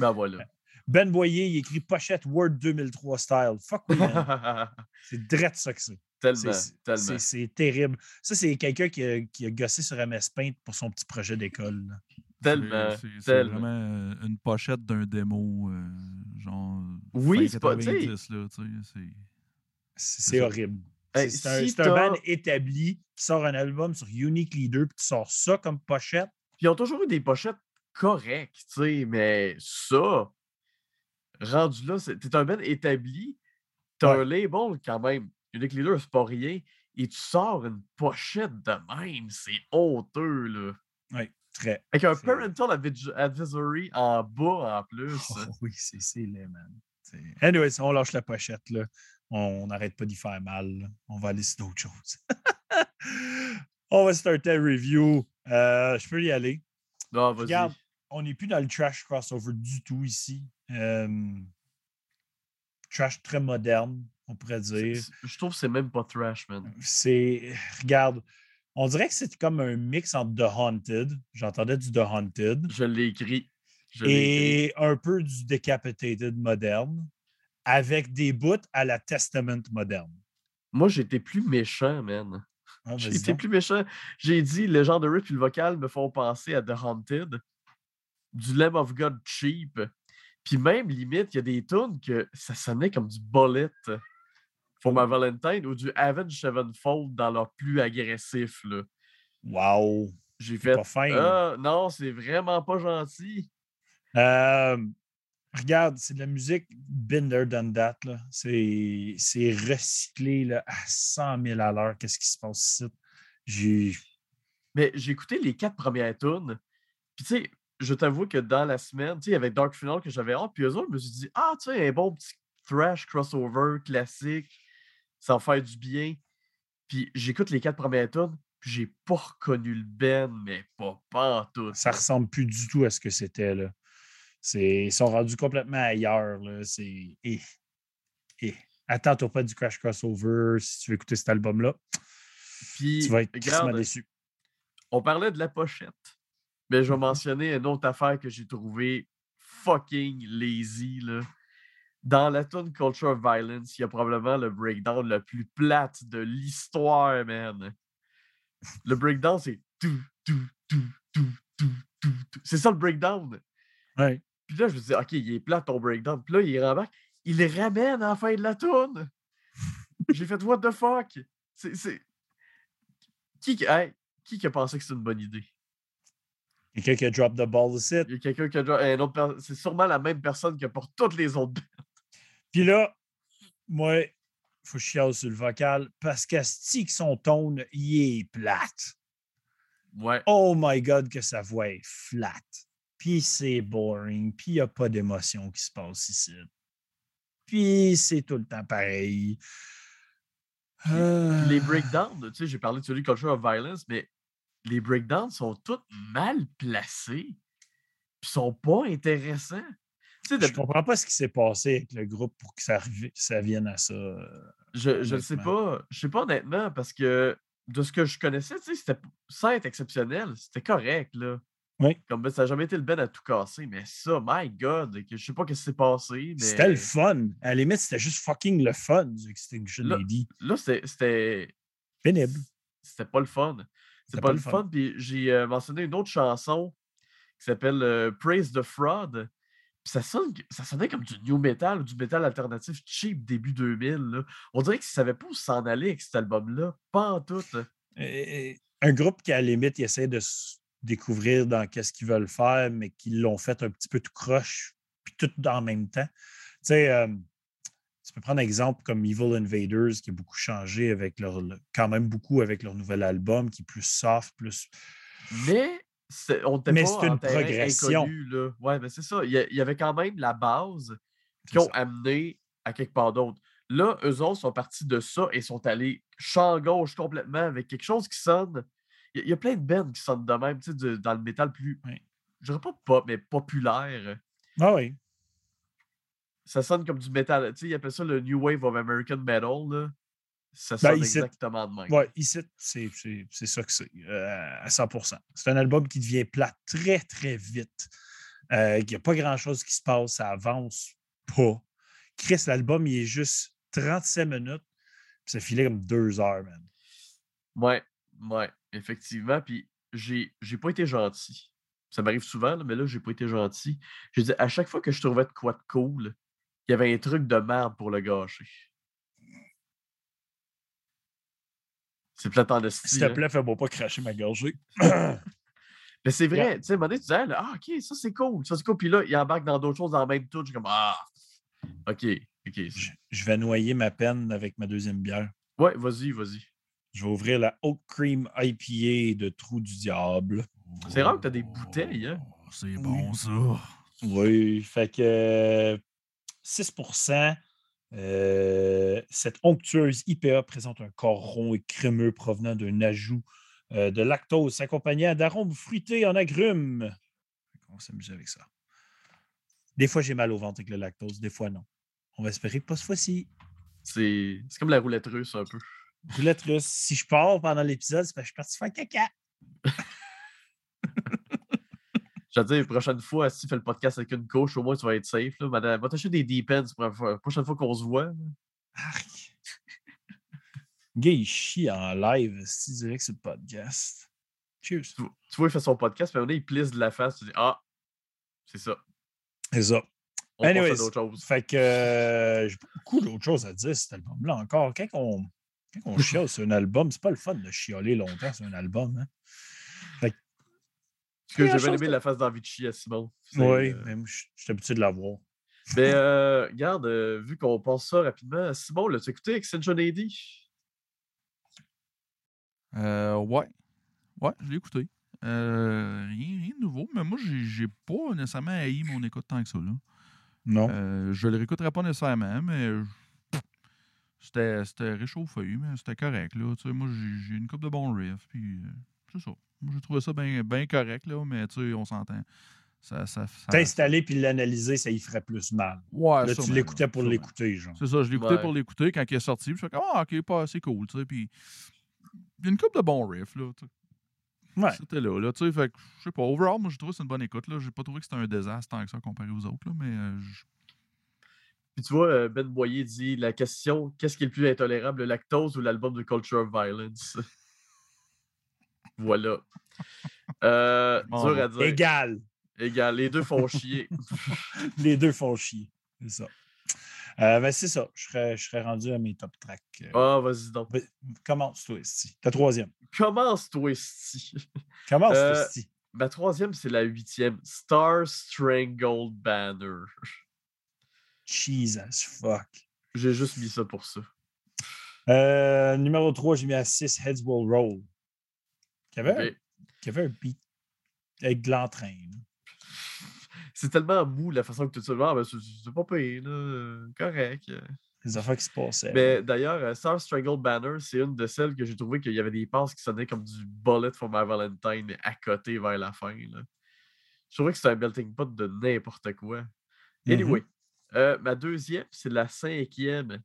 Ben voilà. Ben Boyer, il écrit pochette Word 2003 style. Fuck oui. C'est drette ça que c'est. tellement, tellement. C'est c'est terrible. Ça, c'est quelqu'un qui a, qui a gossé sur MS Paint pour son petit projet d'école. Tellement, C'est- vraiment euh, une pochette d'un démo, euh, genre. Oui, c'est pas- tu sais- 90, là, tu sais, c'est- horrible. Hey, C'est un, un band établi qui sort un album sur Unique Leader, puis tu sors ça comme pochette. Puis ils ont toujours eu des pochettes correctes, tu sais, mais ça, rendu là, c'est- t'es un band établi, t'as Ouais. un label quand même. Unique Leader, c'est pas rien. Et tu sors une pochette de même, c'est honteux, là. Oui, très. Avec un parental advi- advisory en bas en plus. Oh, oui, c'est laid, man. Anyways, on lâche la pochette, là. On n'arrête pas d'y faire mal. là. On va aller sur d'autres choses. on va starter review. Euh, je peux y aller. Non, vas-y. Regarde, on n'est plus dans le trash crossover du tout ici. Euh, trash très moderne, on pourrait dire. Je trouve que c'est même pas trash, man. C'est. Regarde, on dirait que c'est comme un mix entre The Haunted. J'entendais du The Haunted. Je l'ai écrit. Je l'ai écrit. Et un peu du Decapitated moderne. Avec des bouts à la Testament moderne. Moi, j'étais plus méchant, man. Ah, donc. plus méchant. J'ai dit, le genre de riff et le vocal me font penser à The Haunted, du Lamb of God cheap. Puis même, limite, il y a des tunes que ça sonnait comme du Bullet for My Valentine ou du Avenged Sevenfold dans leur plus agressif. là. Wow. J'ai fait, pas fin. ah, non, c'est vraiment pas gentil. Euh, regarde, c'est de la musique Binder Done That. c'est recyclé là, à 100 000 à l'heure. Qu'est-ce qui se passe ici? J'ai. Mais j'ai écouté les quatre premières tunes. Puis tu sais, je t'avoue que dans la semaine, tu sais, il y avait Dark Final que j'avais hâte. Puis eux autres, je me suis dit, ah, tu sais, un bon petit thrash crossover classique, ça va faire du bien. Puis j'écoute les quatre premières tunes, puis j'ai pas reconnu le Ben, mais pas, pas en tout. Ça ressemble plus du tout à ce que c'était, là. Ils sont rendus complètement ailleurs, là. C'est... Eh, eh. Attends-toi pas du Crash Crossover si tu veux écouter cet album-là. Puis, Tu vas être regarde, déçu. on parlait de la pochette. Mais je vais Mhm. mentionner une autre affaire que j'ai trouvé fucking lazy. Là. Dans la tune Culture of Violence, il y a probablement le breakdown le plus plate de l'histoire, man. Le breakdown, c'est tout, tout, tout, tout, tout, tout, tout. C'est ça le breakdown. Ouais. Puis là, je me dis, OK, il est plat ton breakdown. Puis là, il rembarque. Il les ramène à la fin de la tune. J'ai fait, what the fuck? C'est. c'est- Qui, qui- hey, qui qui a pensé que c'était une bonne idée? Quelqu'un qui a drop the ball ici. Il y a quelqu'un qui a per- C'est sûrement la même personne que pour toutes les autres. Puis là, moi, il faut que je chiale sur le vocal parce qu'Asti que son tone, il est plate. Ouais. Oh my God, que sa voix est flat. Puis c'est boring. Puis il n'y a pas d'émotion qui se passe ici. Puis c'est tout le temps pareil. Puis Les Euh, breakdowns, tu sais, j'ai parlé de celui Culture of Violence, mais les breakdowns sont tous mal placés. Puis sont pas intéressants. Je de- comprends pas ce qui s'est passé avec le groupe pour que ça, ça vienne à ça. euh, je, ne sais pas. Je sais pas honnêtement, parce que de ce que je connaissais, c'était sans être exceptionnel, c'était correct, là. Oui. Comme ben, ça n'a jamais été le ben à tout casser, mais ça, my God, je sais pas ce qui s'est passé. Mais... C'était le fun. À la limite, c'était juste fucking le fun du Extinction Là- Lady. Là, c'était- c'était Pénible. c'était pas le fun. C'était pas, le fun. Puis j'ai euh, mentionné une autre chanson qui s'appelle euh, Praise the Fraud. Ça, sonne, ça sonnait comme du new metal ou du metal alternatif cheap début 2000. là. On dirait qu'ils ne savaient pas où s'en aller avec cet album-là. Pas en tout. Un groupe qui, à la limite, il essaie de se découvrir dans qu'est-ce qu'ils veulent faire, mais qui l'ont fait un petit peu tout croche, puis tout en même temps. Tu sais, euh, tu peux prendre un exemple comme Evil Invaders, qui a beaucoup changé avec leur, le- quand même beaucoup avec leur nouvel album, qui est plus soft, plus. Mais on Mais pas une progression. inconnu, là. Ouais, mais c'est ça. Il y, avait quand même la base qui ont ça. amené à quelque part d'autre. Là, eux autres sont partis de ça et sont allés champ gauche complètement avec quelque chose qui sonne. Il y, a- il y a plein de bands qui sonnent de même, tu sais, de- dans le métal plus. Oui. Je dirais pas pop, mais populaire. Ah oui. Ça sonne comme du métal. Tu sais, ils appellent ça le New Wave of American Metal. Là. Ça Ben, sonne ici- exactement de même. Ouais, ici, c'est ça que c'est, euh, à 100% C'est un album qui devient plat très, très vite. Euh, il n'y a pas grand-chose qui se passe, ça avance pas. Chris, l'album, il est juste 35 minutes, puis ça filait comme deux heures, man. Ouais, ouais, effectivement. Puis j'ai j'ai pas été gentil. Ça m'arrive souvent, là, mais là, j'ai pas été gentil. J'ai dit, à chaque fois que je trouvais de quoi de cool, il y avait un truc de merde pour le gâcher. C'est plate en esti, S'il te plaît, fais-moi pas cracher ma gorgée. Mais c'est Yeah. vrai, tu sais, à un moment donné, tu disais, ah, ok, ça c'est cool, ça c'est cool. Puis là, il embarque dans d'autres choses en même temps. Je suis comme, ah, ok, ok. je, je vais noyer ma peine avec ma deuxième bière. Ouais, vas-y, vas-y. Je vais ouvrir la Oak Cream IPA de Trou du Diable. C'est rare que t'as des bouteilles, hein? Oh, C'est bon, ça. Oui, fait que euh, 6 euh, Cette onctueuse IPA présente un corps rond et crémeux provenant d'un ajout euh, de lactose accompagné d'arômes fruités en agrumes. On va s'amuser avec ça. Des fois, j'ai mal au ventre avec le lactose, des fois, non. On va espérer pas cette fois-ci. C'est c'est comme la roulette russe un peu. Roulette russe, si je pars pendant l'épisode, c'est parce que je suis parti faire caca. Je veux dire, la prochaine fois, si tu fais le podcast avec une couche, au moins tu vas être safe. Là. Madame, va t'acheter des Depends pour la prochaine fois qu'on se voit. Arc. Le gars, il chie en live, si direct sur le podcast. Cheers. Tu, tu vois, il fait son podcast, puis à un moment donné, il plisse de la face. Tu dis, ah, c'est ça. C'est ça. On passe Anyways, à d'autres choses. Fait que euh, j'ai beaucoup d'autres choses à dire cet album-là encore. Quand on, quand on chiale sur un album, c'est pas le fun de chialer longtemps sur un album. Hein? Parce que la chose aimé la face d'Envichy à Simon. Oui, euh, même je suis habitué de l'avoir. Mais euh, regarde, euh, vu qu'on pense ça rapidement, Simon, l'as-tu écouté Extension AD? Euh, ouais. Ouais, je l'ai écouté. Euh, rien, rien de nouveau, mais moi, j'ai j'ai pas nécessairement haï mon écoute tant que ça. Là. Non. Euh, je le réécouterai pas nécessairement, mais je- c'était c'était réchauffé, mais c'était correct. Là. Tu sais, moi, j'ai j'ai une coupe de bons riffs, puis euh, c'est ça. Moi, j'ai trouvé ça bien correct, là, mais tu sais, on s'entend. Ça, ça, ça- T'installer puis l'analyser, ça y ferait plus mal. Ouais, Là, tu l'écoutais pour l'écouter, genre. C'est ça, je l'écoutais Ouais. pour l'écouter quand il est sorti. Puis je fais comme, ah, ok, pas assez cool, tu sais. Puis il y a une coupe de bons riffs, là. Ouais. C'était là, là, tu sais. Fait que, je sais pas, overall, moi, j'ai trouvé que c'est une bonne écoute, là. J'ai pas trouvé que c'était un désastre tant que ça comparé aux autres, là. Mais euh, je- Puis tu vois, euh, Ben Boyer dit la question qu'est-ce qui est le plus intolérable, le lactose ou l'album de Culture of Violence? Voilà. Euh, Bon, dur à dire. Égal. Égal. Les deux font chier. Les deux font chier. C'est ça. Euh, ben, c'est ça. Je serais, je serais rendu à mes top tracks. Euh, Ah, vas-y donc. ben, Commence, toi, ici. Ta troisième. Commence, toi, ici. Commence, Euh, toi, ici. Ma troisième, c'est la huitième. Star Strangled Banner. Jesus fuck. J'ai juste mis ça pour ça. Euh, numéro 3, j'ai mis à 6 Heads Will Roll. Qui avait, qui avait un beat avec de l'entrain. C'est tellement mou la façon que tu te dis, ah, ben, c'est pas pire, là, correct. Les affaires qui se passaient. Mais d'ailleurs, euh, Star Strangled Banner, c'est une de celles que j'ai trouvé qu'il y avait des passes qui sonnaient comme du Bullet for My Valentine à côté vers la fin. Là. Je trouvais que c'était un melting pot de n'importe quoi. Mhm. Anyway, euh, ma deuxième, c'est la cinquième,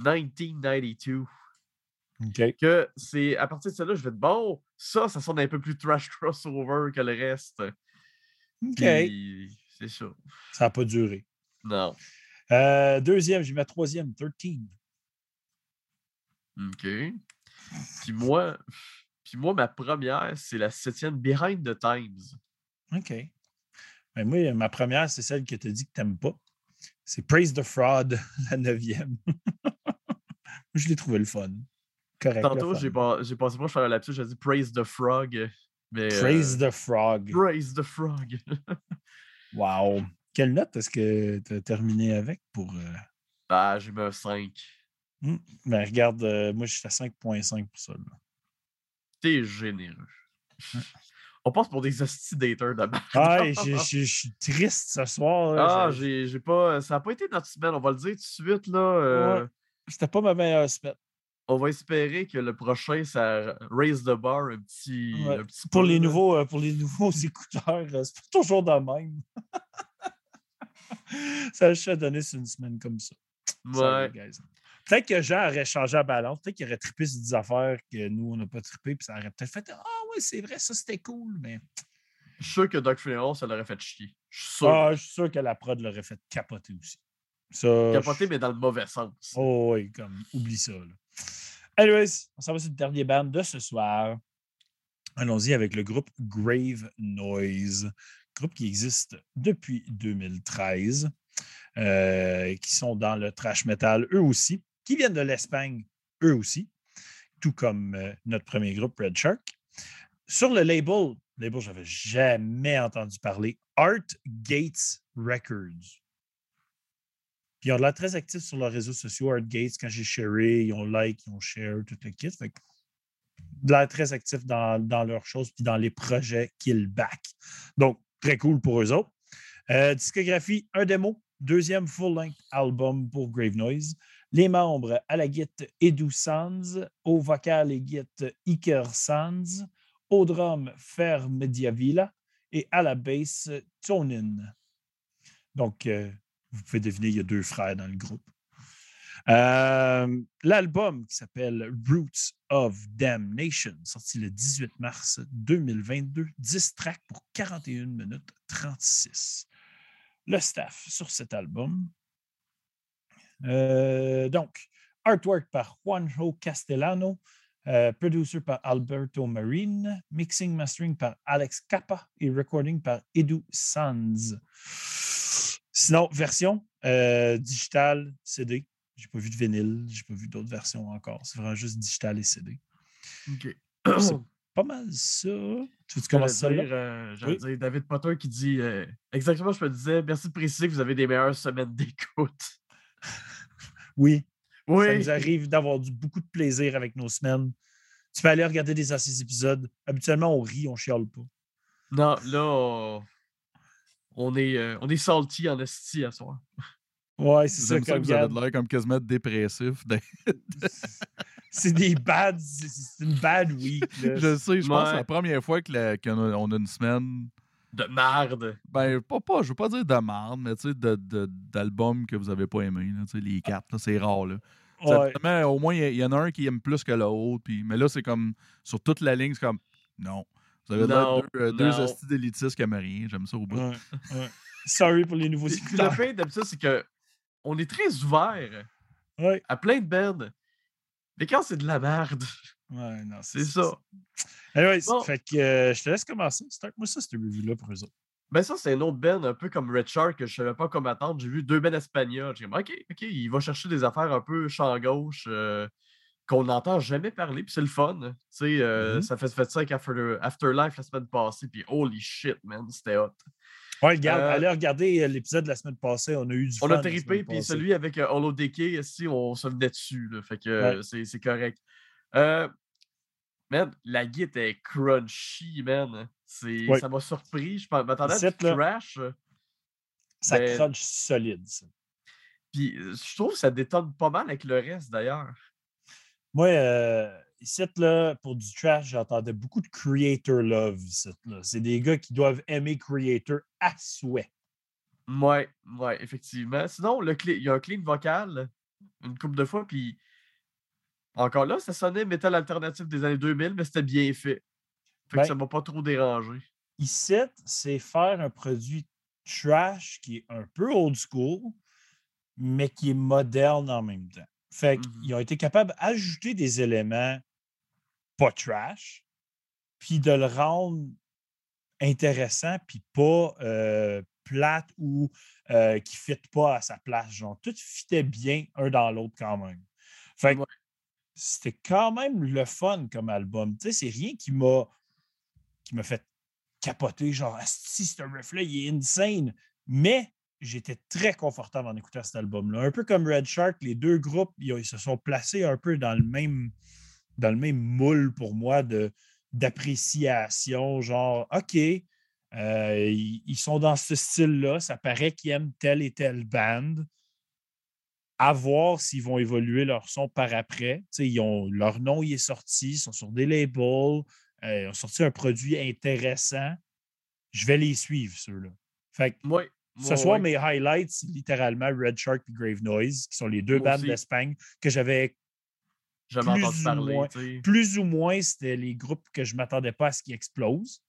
1992. Que c'est à partir de celle-là, je vais être bon, ça, ça sonne un peu plus trash crossover que le reste. OK. C'est ça. Ça n'a pas duré. Non. Euh, deuxième, j'ai ma troisième, 13. OK. Puis moi, puis moi, ma première, c'est la septième Behind the Times. OK. Ben, moi, ma première, c'est celle que tu as dit que tu n'aimes pas. C'est Praise the Fraud, la neuvième. je l'ai trouvé le fun. Correct. Tantôt, j'ai pas, pensé je faire la lapsus, j'ai dit Praise the Frog. Mais, Praise euh, the Frog. Praise the Frog. Wow. Quelle note est-ce que tu as terminé avec pour. euh, ah, j'ai mis un 5. hmm, Ben, regarde, euh, moi, je suis à 5,5 pour ça. T'es généreux. On passe pour des hosties daters de. Ah, je suis triste ce soir. là. Ah, j'ai pas. Ça n'a pas été notre semaine, on va le dire tout de suite. Là, euh, Ouais. C'était pas ma meilleure semaine. On va espérer que le prochain, ça raise the bar un petit. Ouais. un petit Pour peu, les, nouveaux, euh, pour les nouveaux écouteurs, euh, c'est pas toujours de même. ça a juste donné sur une semaine comme ça. Ouais. Peut-être que Jean aurait changé la balance. Peut-être qu'il aurait trippé sur des affaires que nous, on n'a pas trippé. Puis ça aurait peut-être fait Ah oui, c'est vrai, ça c'était cool. Mais Je suis sûr que Doc Funeral, ça l'aurait fait chier. Je suis sûr. ah, je suis sûr que la prod l'aurait fait capoter aussi. Ça, Capoté, mais dans le mauvais sens. Oh oui, comme, oublie ça. Là. Anyways, on s'en va sur le dernier band de ce soir. Allons-y avec le groupe Grave Noise, groupe qui existe depuis 2013, euh, qui sont dans le trash metal eux aussi, qui viennent de l'Espagne eux aussi, tout comme euh, notre premier groupe Red Shark. Sur le label, label, j'avais jamais entendu parler, Art Gates Records. Puis ils ont l'air très actifs sur leurs réseaux sociaux. Art Gates, quand j'ai sharé, ils ont like, ils ont share, tout le kit. Fait ont l'air très actifs dans, dans leurs choses puis dans les projets qu'ils back. Donc, très cool pour eux autres. Euh, discographie, un démo, deuxième full-length album pour Grave Noise. Les membres à la guitare Edu Sands, au vocal et guitare Iker Sands, au drum Fer Mediavilla et à la basse Tonin. Donc, euh, vous pouvez deviner, il y a deux frères dans le groupe. Euh, L'album qui s'appelle Roots of Damnation, sorti le 18 mars 2022, 10 tracks pour 41 minutes 36. Le staff sur cet album. Euh, donc, artwork par Juanjo Castellano, euh, producer par Alberto Marin, mixing mastering par Alex Capa et recording par Edu Sanz. Sinon, version euh, digital, CD. J'ai pas vu de vinyle, j'ai pas vu d'autres versions encore. C'est vraiment juste digital et CD. OK. C'est Pas mal ça. Tu veux commencer ça euh, j'allais Oui. dire David Potter qui dit euh, exactement, je me disais, merci de préciser que vous avez des meilleures semaines d'écoute. Oui. Ça Oui. nous arrive d'avoir beaucoup de plaisir avec nos semaines. Tu peux aller regarder des anciens épisodes. Habituellement, on rit, on chiale pas. Non, là, on, on est, euh, on est salty en esti à soir. Ouais, c'est ça. Ça Comme vous avez l'air comme quasiment dépressif. C'est des bad. C'est une bad week. Là. je sais, je pense que c'est la première fois qu'on a, on a une semaine. De merde. Ben, pas, pas, je veux pas dire de merde, mais tu sais, de- de- d'albums que vous avez pas aimé. Là, tu sais, les quatre, c'est rare. Là. Ouais. au moins, il y, y en a un qui aime plus que l'autre. puis- Mais là, c'est comme sur toute la ligne, c'est comme non. Vous avez Non, deux, euh, deux hosties d'élitistes rien. J'aime ça au bout. Ouais, ouais. Sorry pour les nouveaux puis le écouteurs. fait d'habitude, c'est que on est très ouvert Ouais. à plein de bands. Mais quand c'est de la merde, Ouais, non, c'est ça. Bon. fait que euh, je te laisse commencer. Start-moi ça, cette review-là pour eux autres. Ben ça, c'est un autre band un peu comme Red Shark que je savais pas comment attendre. J'ai vu deux bands espagnols. J'ai dit, OK, OK, il va chercher des affaires un peu champ gauche euh, qu'on n'entend jamais parler, puis c'est le fun. Tu sais, euh, Mhm. ça fait, fait ça avec After- Afterlife la semaine passée, puis holy shit, man, c'était hot. Ouais, regarde, Euh, allez regarder euh, l'épisode de la semaine passée. On a eu du On fun a trippé, puis celui avec euh, Hollow Decay, ici, on se venait dessus. Là, fait que euh, Ouais. c'est correct. Euh, man, la guide est crunchy, man. C'est- Ouais. Ça m'a surpris. Je m'attendais à du là. euh, Ça ben- crunch solide, ça. Puis euh, je trouve que ça détonne pas mal avec le reste, d'ailleurs. Moi, euh, ici, là, pour du trash, j'entendais beaucoup de creator love. C'est des gars qui doivent aimer creator à souhait. Ouais, ouais, effectivement. Sinon, le clé- il y a un clean vocal une couple de fois, puis encore là, ça sonnait métal alternatif des années 2000, mais c'était bien fait. Fait Ben- que ça m'a pas trop dérangé. Ici, c'est faire un produit trash qui est un peu old school, mais qui est moderne en même temps. Fait Mhm. qu'ils ont été capables d'ajouter des éléments pas trash, puis de le rendre intéressant, puis pas euh, plate ou euh, qui ne fit pas à sa place. Genre, tout fitait bien un dans l'autre quand même. Fait que Ouais. c'était quand même le fun comme album. Tu sais, c'est rien qui m'a qui m'a fait capoter, genre, si ce riff-là, il est insane. Mais j'étais très confortable en écoutant cet album-là. Un peu comme Red Shark, les deux groupes, ils, se sont placés un peu dans le même, dans le même moule pour moi de, d'appréciation. Genre, OK, euh, ils, sont dans ce style-là, ça paraît qu'ils aiment telle et telle bande. À voir s'ils vont évoluer leur son par après. Ils ont, leur nom il est sorti, ils sont sur des labels, euh, ils ont sorti un produit intéressant. Je vais les suivre, ceux-là. Fait que Ouais, ce ouais, soir, ouais. mes highlights, c'est littéralement Red Shark et Grave Noise, qui sont les deux Moi bandes d'Espagne que j'avais Jamais plus entendu ou parler. moins- plus ou moins, c'était les groupes que je ne m'attendais pas à ce qu'ils explosent.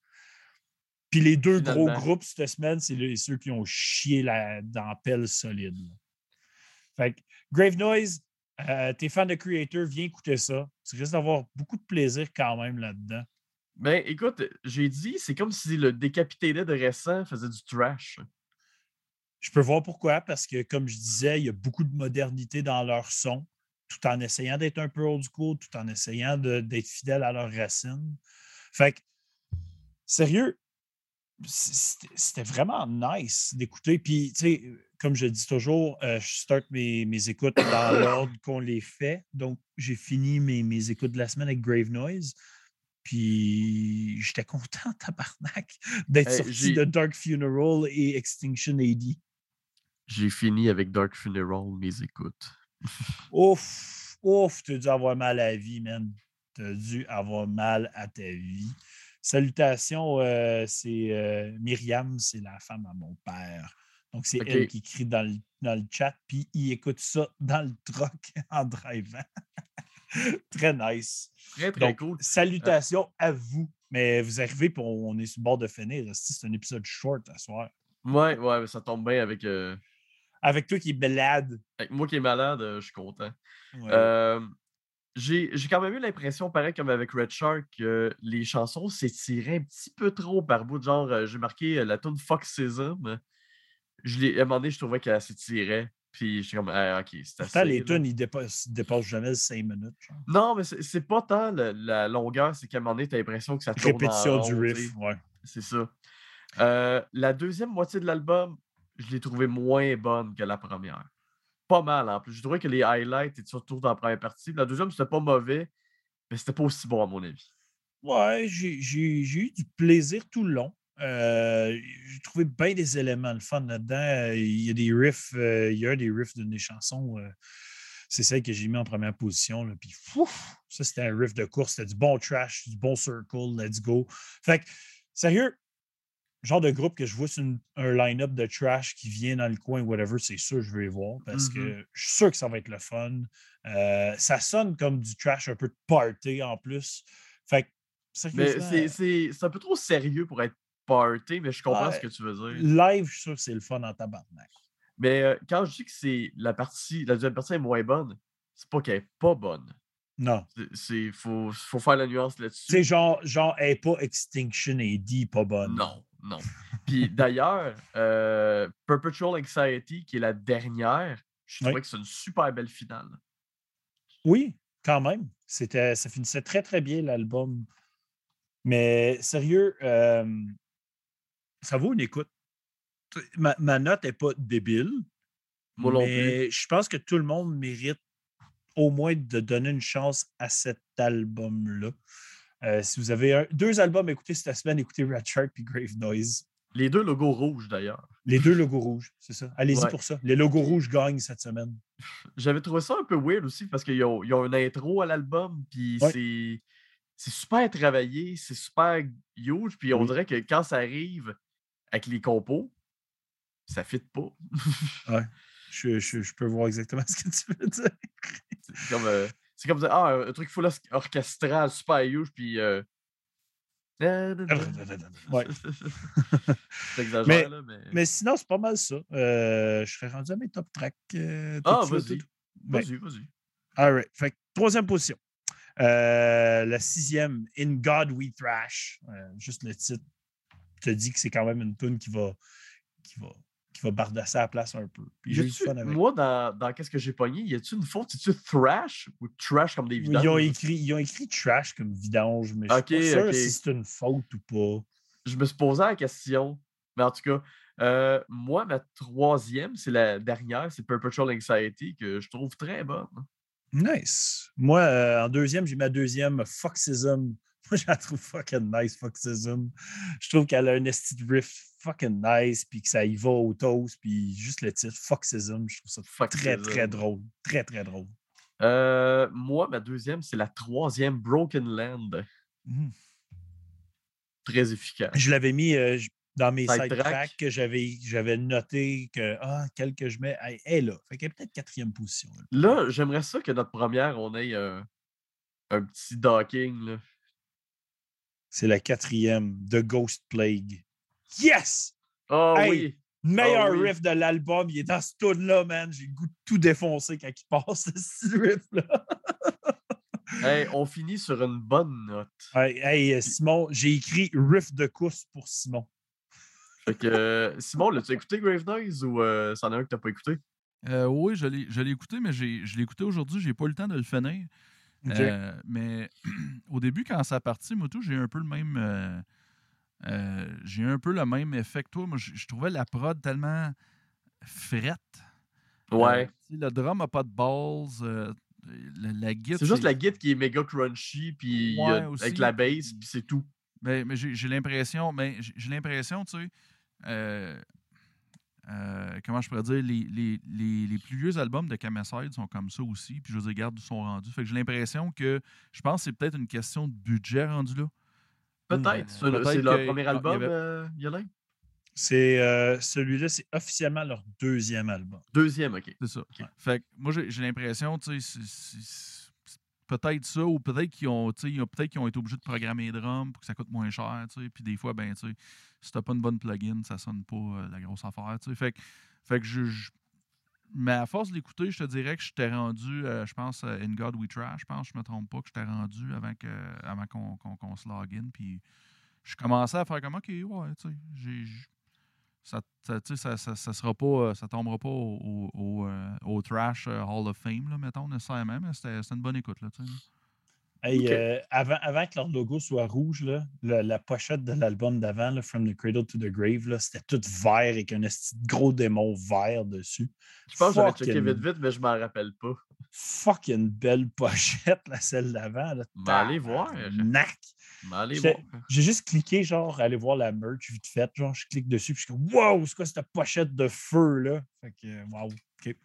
Puis les deux gros groupes cette semaine, c'est les- ceux qui ont chié la, dans la pelle solide. là. Fait que Grave Noise, euh, t'es fan de Creator, viens écouter ça. Tu risques d'avoir beaucoup de plaisir quand même là-dedans. Ben, écoute, j'ai dit, c'est comme si le Decapitated récent faisait du trash. Je peux voir pourquoi, parce que, comme je disais, il y a beaucoup de modernité dans leur son, tout en essayant d'être un peu old school, tout en essayant d'être fidèle à leurs racines. Fait que, sérieux, c'était vraiment nice d'écouter. Puis, tu sais, comme je dis toujours, euh, je start mes, mes écoutes dans l'ordre qu'on les fait. Donc, j'ai fini mes, mes écoutes de la semaine avec Grave Noise. Puis, j'étais content, tabarnak, d'être Hey, sorti de Dark Funeral et Extinction AD. J'ai fini avec Dark Funeral, mes écoutes. Ouf, ouf, t'as dû avoir mal à la vie, man. T'as dû avoir mal à ta vie. Salutations, euh, c'est euh, Myriam, c'est la femme à mon père. Donc, c'est elle qui crie dans le, dans le chat, puis il écoute ça dans le truck en drivant. Très nice. Très, très Donc, cool. salutations à vous. Mais vous arrivez, puis on on est sur le bord de finir. C'est un épisode short à soir. Ouais, ouais, mais ça tombe bien avec, euh, Avec toi qui est belade. avec moi qui est malade, euh, je suis content. Ouais. Euh, j'ai quand même eu l'impression, pareil comme avec Red Shark, que les chansons s'étiraient un petit peu trop par bout. Genre, euh, j'ai marqué euh, la tune Foxism. Je l'ai- à un moment donné, je trouvais qu'elle s'étirait. Puis je suis comme, ah, ok, c'est assez. Les tunes, ils dépassent, dépassent jamais 5 minutes. genre. Non, mais c'est pas tant la longueur, c'est qu'à un moment donné, t'as l'impression que ça tourne en Répétition du rond, tu riff, ouais. C'est ça. Euh, la deuxième moitié de l'album, je l'ai trouvée moins bonne que la première. Pas mal en plus. Je trouvais que les highlights étaient surtout dans la première partie. La deuxième, c'était pas mauvais, mais c'était pas aussi bon à mon avis. Ouais, j'ai eu du plaisir tout le long. Euh, j'ai trouvé bien des éléments le fun là-dedans. Il y a des riffs, euh, il y a des riffs d'une des chansons. euh, c'est celle que j'ai mis en première position. Puis, fouf, ça, c'était un riff de course. C'était du bon trash, du bon circle. Let's go. Fait que, sérieux, genre de groupe que je vois sur une- un line-up de trash qui vient dans le coin, whatever, c'est sûr que je vais les voir parce que je suis sûr que ça va être le fun. Euh, ça sonne comme du trash un peu de party en plus. Fait c'est- c'est c'est un peu trop sérieux pour être party, mais je comprends Ouais. ce que tu veux dire. live, je suis sûr que c'est le fun en tabarnak. Mais euh, quand je dis que c'est la partie, la deuxième partie est moins bonne, c'est pas qu'elle est pas bonne. Non. C'est- C'est faut, faut faire la nuance là-dessus. genre, genre, elle n'est pas Extinction AD, pas bonne. Non, non. Puis d'ailleurs, euh, Perpetual Anxiety, qui est la dernière, je Oui. trouvais que c'est une super belle finale. Oui, quand même. C'était, ça finissait très, très bien, l'album. Mais sérieux, euh, ça vaut une écoute. Ma, ma note n'est pas débile, Moi mais je pense que tout le monde mérite au moins de donner une chance à cet album-là. Euh, si vous avez un- deux albums à écouter cette semaine, écoutez Red Shark puis Grave Noise. Les deux logos rouges d'ailleurs. Les deux logos rouges, c'est ça. Allez-y Ouais. pour ça. Les logos rouges gagnent cette semaine. J'avais trouvé ça un peu weird aussi parce qu'ils ont, ils ont une intro à l'album, puis Ouais. c'est, c'est super travaillé, c'est super huge, puis on Oui. dirait que quand ça arrive avec les compos, ça fit pas. Je, je- je peux voir exactement ce que tu veux dire. c'est comme, euh, c'est comme dire, ah, un truc full orchestral, super huge, puis. Euh... Ouais. Mais- là, mais. Mais sinon, c'est pas mal ça. Euh, je serais rendu à mes top tracks. euh, Ah, vas-y. Vas-y, vas-y. All right. Fait que troisième position. Euh, la sixième, In God We Thrash. Juste le titre te dit que c'est quand même une tune qui va, qui va, qui va bardasser à la place un peu. Puis j'ai fun avec. Moi, dans, dans Qu'est-ce que j'ai pogné, y a-tu une faute? C'est-tu thrash ou trash comme des Ils vidanges? ont, écrit, ils ont écrit trash comme vidange, mais je Ok, suis pas sûr si c'est une faute ou pas. Je me suis posé la question. Mais en tout cas, euh, moi, ma troisième, c'est la dernière, c'est Perpetual Anxiety, que je trouve très bonne. Nice. Moi, euh, en deuxième, j'ai ma deuxième Foxism. Moi, je la trouve fucking nice, Foxism. Je trouve qu'elle a un esti de riff fucking nice, puis que ça y va au toast, puis juste le titre Foxism, je trouve ça très, très drôle. Très, très drôle. Euh, moi, ma deuxième, c'est la troisième Broken Land. Mhm. Très efficace. Je l'avais mis euh, dans mes Side side track. tracks que j'avais j'avais noté que, ah, quel que je mets, elle est là. Fait qu'elle est peut-être quatrième position. Là, j'aimerais ça que notre première, on ait euh, un petit docking. Là. C'est la quatrième, The Ghost Plague. Yes! Oh Hey! oui! Meilleur oui. riff de l'album, il est dans ce tune-là, man. J'ai le goût de tout défoncer quand il passe, ce riff-là. Hey, on finit sur une bonne note. Hey, hey, euh, Simon, j'ai écrit riff de course pour Simon. Fait que, euh, Simon, l'as-tu écouté Grave Noise ou euh, c'en est un que t'as pas écouté? Euh, oui, je l'ai je l'ai écouté, mais j'ai- je l'ai écouté aujourd'hui. J'ai pas eu le temps de le finir. Euh, mais au début, quand ça a parti, moi, tout, j'ai un peu le même. Euh, euh, j'ai un peu le même effet que toi. Moi, je, trouvais la prod tellement frette. Ouais. Euh, tu sais, le drum n'a pas de balls. euh, la, la c'est juste la guide qui est méga crunchy, puis Ouais, euh, avec la bass, puis- c'est tout. Mais j'ai l'impression, mais j'ai l'impression, tu sais, euh, euh, comment je pourrais dire, les, les, les, les plus vieux albums de Kameside sont comme ça aussi, puis je veux dire, où ils sont rendus. Fait que j'ai l'impression que, je pense que c'est peut-être une question de budget rendu là. Peut-être. Euh, C'est leur que- premier ah, album, avait- euh, Yolin? C'est euh, celui-là, c'est officiellement leur deuxième album. Deuxième, OK. C'est ça. Fait que moi, j'ai l'impression, tu sais, peut-être ça, ou peut-être qu'ils ont, peut-être qu'ils ont été obligés de programmer les drums pour que ça coûte moins cher, tu sais. Puis des fois, ben, tu sais, si t'as pas une bonne plugin, ça sonne pas euh, la grosse affaire, tu sais. Fait que, fait que je, je- Mais à force de l'écouter, je te dirais que j'étais rendu, euh, je pense, euh, In God We Trash, je pense, je me trompe pas, que j'étais rendu avant que avant qu'on qu'on- se login. Puis je commençais à faire comme, OK, ouais, tu sais, ça, ça, ça, ça, sera pas, euh, ça tombera pas au, au, euh, Trash Hall of Fame, là, mettons, nécessairement, mais c'était c'était une bonne écoute, là, tu sais. Hey, euh, avant, avant que leur logo soit rouge, là, la, la pochette de l'album d'avant, From the Cradle to the Grave, c'était tout vert avec un gros démon vert dessus. Je pense que j'avais checké Fucking- vite vite, mais je m'en rappelle pas. Fuck, il y a une belle pochette, la celle d'avant. Ben, allez voir. Ben, voir. J'ai juste cliqué, genre, aller voir la merch vite fait. Genre, je clique dessus, puis je suis comme, wow, c'est quoi cette pochette de feu, là? Fait que, wow, OK.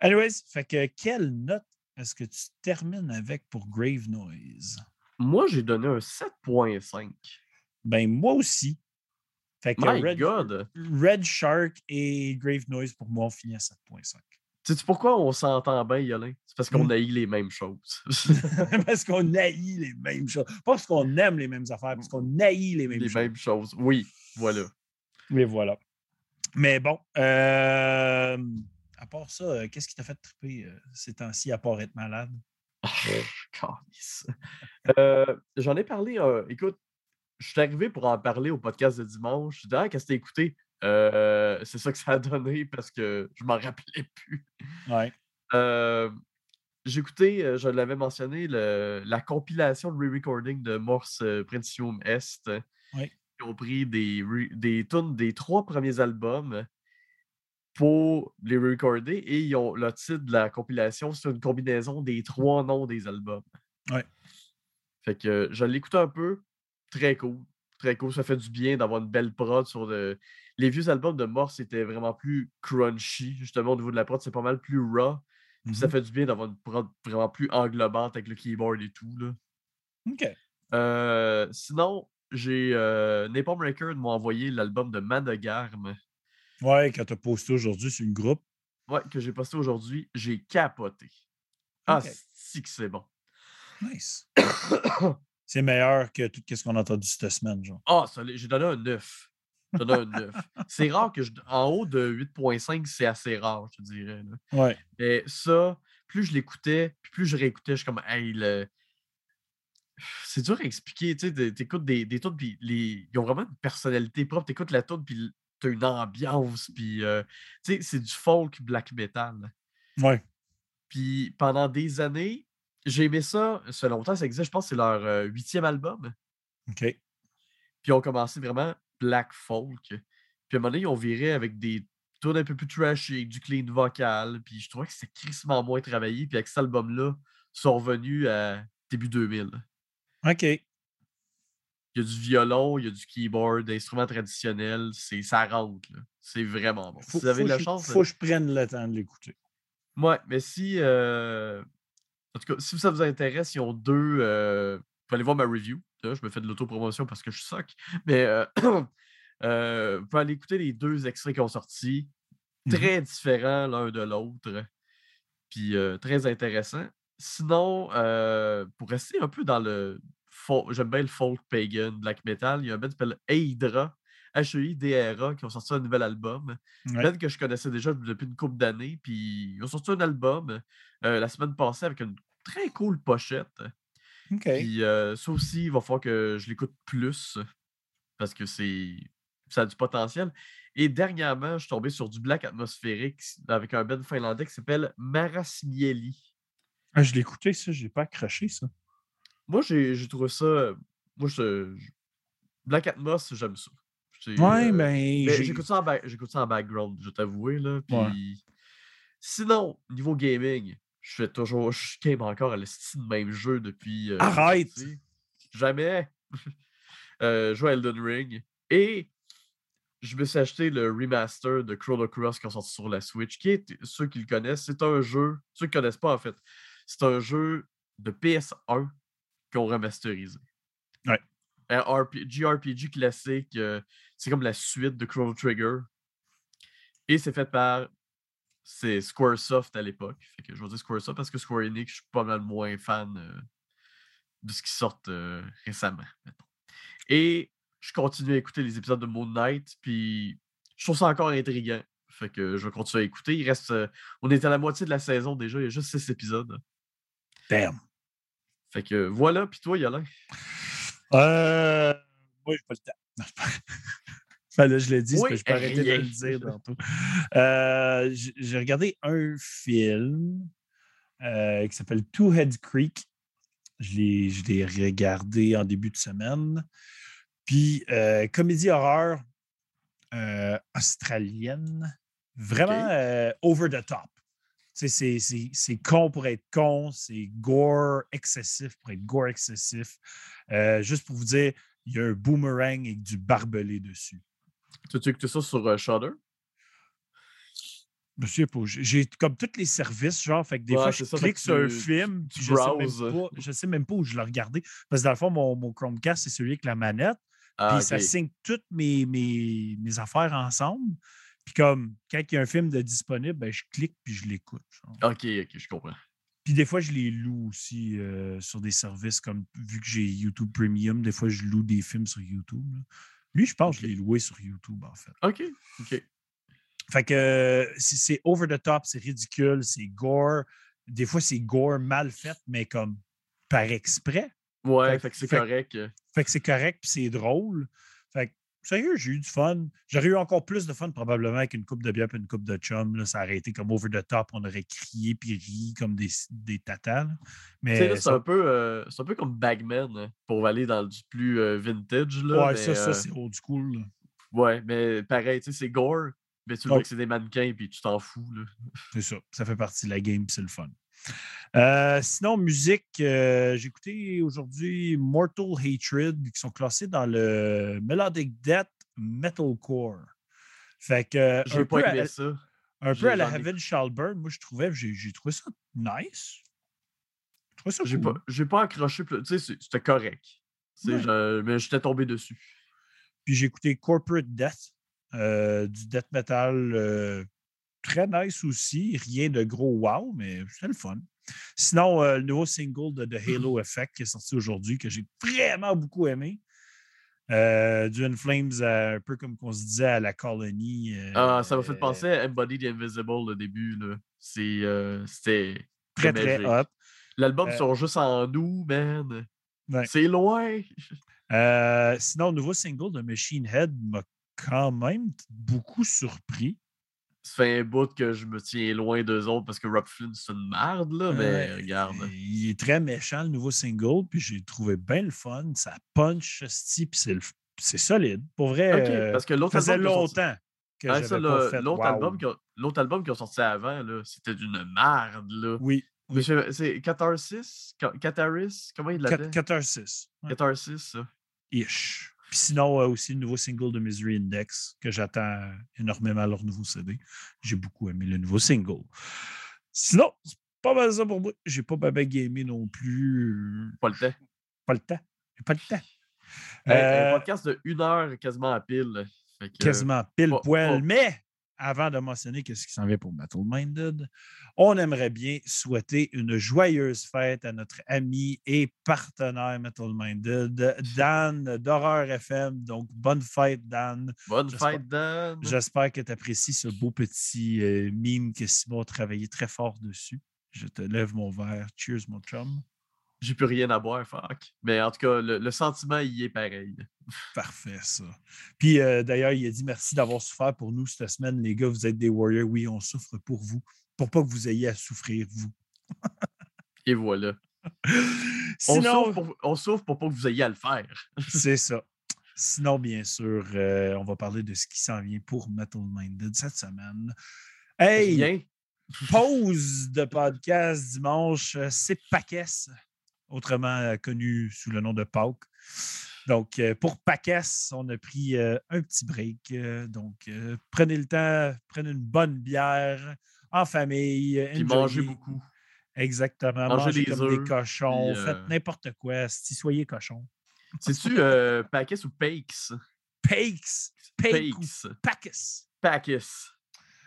Anyways, fait que, quelle note est-ce que tu termines avec pour Grave Noise? Moi, j'ai donné un 7.5. Ben, moi aussi. Fait que My Red, God! Red Shark et Grave Noise, pour moi, on finit à 7.5. Sais-tu pourquoi on s'entend bien, Yolin? C'est parce qu'on Hmm? haït les mêmes choses. parce qu'on haït les mêmes choses. Pas parce qu'on aime les mêmes affaires, parce qu'on haït les mêmes les choses. mêmes choses. Oui, voilà. Mais voilà. Mais bon, euh, à part ça, euh, qu'est-ce qui t'a fait triper euh, ces temps-ci, à part être malade? Euh, J'en ai parlé. écoute, je suis arrivé pour en parler au podcast de dimanche. Je dis, ah, qu'est-ce que t'as écouté? C'est ça que ça a donné parce que je m'en rappelais plus. Ouais. J'ai écouté, je l'avais mentionné, le- la compilation de re-recording de Morse Princium Est. Oui. Ils ont pris des, des tunes des trois premiers albums pour les recorder et ils ont le titre de la compilation, c'est une combinaison des trois noms des albums. Ouais. Fait que je l'écoute un peu, très cool. Très cool, ça fait du bien d'avoir une belle prod sur le. Les vieux albums de Morse étaient vraiment plus crunchy, justement au niveau de la prod, c'est pas mal plus raw. Ça Mhm. fait du bien d'avoir une prod vraiment plus englobante avec le keyboard et tout. Là. OK. Euh, sinon, j'ai euh, Napalm Record m'a envoyé l'album de Manogarm. Ouais, quand t'as posté aujourd'hui sur une groupe. Ouais, que j'ai posté aujourd'hui. J'ai capoté. Ah, si que c'est bon. Nice. C'est meilleur que tout ce qu'on a entendu cette semaine, genre. Ah, j'ai donné un 9. J'ai donné un 9. C'est rare que je. En haut de 8.5, c'est assez rare, je te dirais. là. Ouais. Mais ça, plus je l'écoutais, puis plus je réécoutais, je suis comme, hey, le. C'est dur à expliquer, tu sais, t'écoutes des, des tunes, puis les... ils ont vraiment une personnalité propre. T'écoutes la tune, puis t'as une ambiance, puis, euh, tu sais, c'est du folk black metal. Ouais. Puis pendant des années, j'ai aimé ça, ça longtemps, ça existe, je pense que c'est leur euh, huitième album. OK. Puis ils ont commencé vraiment black folk. Puis à un moment donné, ils ont viré avec des tunes un peu plus trashy, avec du clean vocal. Puis je trouvais que c'était crissement moins travaillé. Puis avec cet album-là, ils sont revenus à début 2000. OK. Il y a du violon, il y a du keyboard, d'instruments traditionnels. C'est, ça rentre. C'est vraiment bon. Faut, si vous avez de la que je- chance. faut que je prenne le temps de l'écouter. Ouais, mais si. euh, En tout cas, si ça vous intéresse, ils ont deux. euh, Vous pouvez aller voir ma review. Là, je me fais de l'autopromotion parce que je soc. Mais euh, euh, vous pouvez aller écouter les deux extraits qui ont sorti. Mhm. Très différents l'un de l'autre. Puis euh, très intéressant. Sinon, euh, pour rester un peu dans le. J'aime bien le folk pagan, black metal. Il y a un band qui s'appelle Hydra. H-E-I-D-R-A, qui ont sorti un nouvel album. Ouais. band que je connaissais déjà depuis une couple d'années. Puis ils ont sorti un album euh, la semaine passée avec une très cool pochette. Puis euh, ça aussi, il va falloir que je l'écoute plus parce que c'est ça a du potentiel. Et dernièrement, je suis tombé sur du black atmosphérique avec un band finlandais qui s'appelle Marasmieli. Ah, je l'ai écouté, ça. Je l'ai pas accroché, ça. Moi, j'ai trouvé ça. Moi, je, Black Atmos, j'aime ça. Ouais, euh, mais. J'écoute ça, en back- j'écoute ça en background, je vais t'avouer. Là, Ouais. puis... Sinon, niveau gaming, je fais toujours. Je game encore à l'estime de même jeu depuis. euh, Arrête! Jamais! euh, je joue à Elden Ring. Et je me suis acheté le remaster de Chrono Cross qui est sorti sur la Switch, qui est, ceux qui le connaissent, c'est un jeu. Ceux qui ne connaissent pas, en fait, c'est un jeu de PS1 qu'on remasterisé. Ouais. Un RP JRPG classique. euh, c'est comme la suite de Chrono Trigger. Et c'est fait par c'est Squaresoft à l'époque. Fait que je vais dire Squaresoft parce que Square Enix, je suis pas mal moins fan euh, de ce qui sort euh, récemment. mettons. Et je continue à écouter les épisodes de Moon Knight, puis je trouve ça encore intriguant. Fait que je vais continuer à écouter. Il reste. euh, on est à la moitié de la saison déjà, il y a juste six épisodes. Damn. Fait que voilà, puis toi, Yolin. Euh. Moi, j'ai pas le temps. Enfin, là, je l'ai dit, Oui, parce que je peux arrêter de le dire tantôt. Euh, J'ai regardé un film euh, qui s'appelle Two Head Creek. Je l'ai regardé en début de semaine. Puis, euh, comédie horreur australienne. Vraiment over the top. C'est, c'est, c'est con pour être con, c'est gore excessif pour être gore excessif. Euh, juste pour vous dire, il y a un boomerang avec du barbelé dessus. Tu as écouté ça sur euh, Shudder? Pas. J'ai comme tous les services, genre, fait que des fois, je clique sur un film, je, sais même pas, je sais même pas où je l'ai regardé. Parce que dans le fond, mon, mon Chromecast, c'est celui avec la manette. Ah, puis ça signe toutes mes, mes, mes, affaires ensemble. Puis comme, quand il y a un film de disponible, ben, je clique puis je l'écoute. OK, OK, je comprends. Puis des fois, je les loue aussi euh, sur des services comme, vu que j'ai YouTube Premium, des fois, je loue des films sur YouTube. Lui, je pense que je l'ai loué sur YouTube, en fait. OK, OK. Fait que c'est over the top, c'est ridicule, c'est gore. Des fois, c'est gore mal fait, mais comme par exprès. Ouais, fait, que c'est correct. Fait que c'est correct, puis c'est drôle. Sérieux, j'ai eu du fun. J'aurais eu encore plus de fun probablement avec une coupe de bière et une coupe de chum. Là, ça aurait été comme over the top. On aurait crié puis ri comme des, des tatas. Mais c'est un, peu, euh, un peu comme Bagman hein, pour aller dans du plus euh, vintage. Là, ouais, ça, ça euh c'est old school. Ouais, mais pareil, c'est gore. Mais tu vois que c'est des mannequins puis tu t'en fous. C'est ça. Ça fait partie de la game c'est le fun. Euh, sinon, musique, euh, j'ai écouté aujourd'hui Mortal Hatred, qui sont classés dans le Melodic Death Metalcore. Fait que. J'ai pas aimé ça. Un peu à la Heaven Shall Burn, moi je trouvais, j'ai trouvé ça nice. J'ai pas accroché, tu sais, c'était correct. mais j'étais tombé dessus. Puis j'ai écouté Corporate Death, euh, du death metal très nice aussi. Rien de gros wow, mais c'est le fun. Sinon, euh, le nouveau single de The Halo Effect qui est sorti aujourd'hui, que j'ai vraiment beaucoup aimé. Euh, du Flames, un peu comme on se disait à la colonie. ah, ça m'a fait penser à Embody the Invisible, le début. C'était très, très, hot. L'album sort juste en nous, man. C'est loin. sinon, le nouveau single de Machine Head m'a quand même beaucoup surpris ça fait un bout que je me tiens loin d'eux autres parce que Rob Flynn, c'est une merde, là, mais regarde. Il est très méchant, le nouveau single, puis j'ai trouvé bien le fun. Ça punch, puis c'est solide. Pour vrai, euh, parce que l'autre faisait longtemps que ah, L'autre album, album qui a sorti avant, c'était d'une merde, là. Oui. C'est Catharsis? Catharis? Comment il l'appelle? Catharsis. Catharsis, ça. Ish. Puis sinon, euh, aussi le nouveau single de Misery Index, que j'attends énormément leur nouveau CD. J'ai beaucoup aimé le nouveau single. Sinon, c'est pas mal ça pour moi. J'ai pas bien gamé non plus. Pas le temps. Pas le temps. J'ai pas le temps. un euh, podcast de une heure quasiment à pile. quasiment pile poil. Mais avant de mentionner ce qui s'en vient pour Metal Minded, on aimerait bien souhaiter une joyeuse fête à notre ami et partenaire Metal Minded, Dan d'Horreur FM. Donc, bonne fête, Dan. Bonne fête, Dan. J'espère que tu apprécies ce beau petit euh, mime que Simon a travaillé très fort dessus. Je te lève mon verre. Cheers, mon chum. J'ai plus rien à boire, fuck. Mais en tout cas, le, sentiment y est pareil. Parfait, ça. Puis euh, d'ailleurs, il a dit merci d'avoir souffert pour nous cette semaine, les gars. Vous êtes des warriors. Oui, on souffre pour vous. Pour pas que vous ayez à souffrir, vous. Et voilà. Sinon, on, souffre pour, pas que vous ayez à le faire. c'est ça. Sinon, bien sûr, euh, on va parler de ce qui s'en vient pour Metal Minded cette semaine. Hey! Pause de podcast dimanche, euh, c'est Paquès autrement euh, connu sous le nom de Pauk. Donc, euh, pour Paquès, on a pris euh, un petit break. donc, prenez le temps, prenez une bonne bière en famille. Puis mangez beaucoup. Exactement. Mangez, des comme des cochons. Faites n'importe quoi. Si soyez cochons. C'est-tu Paquès ou Pakes? Pakes. Pakes. Paquès. Paquès.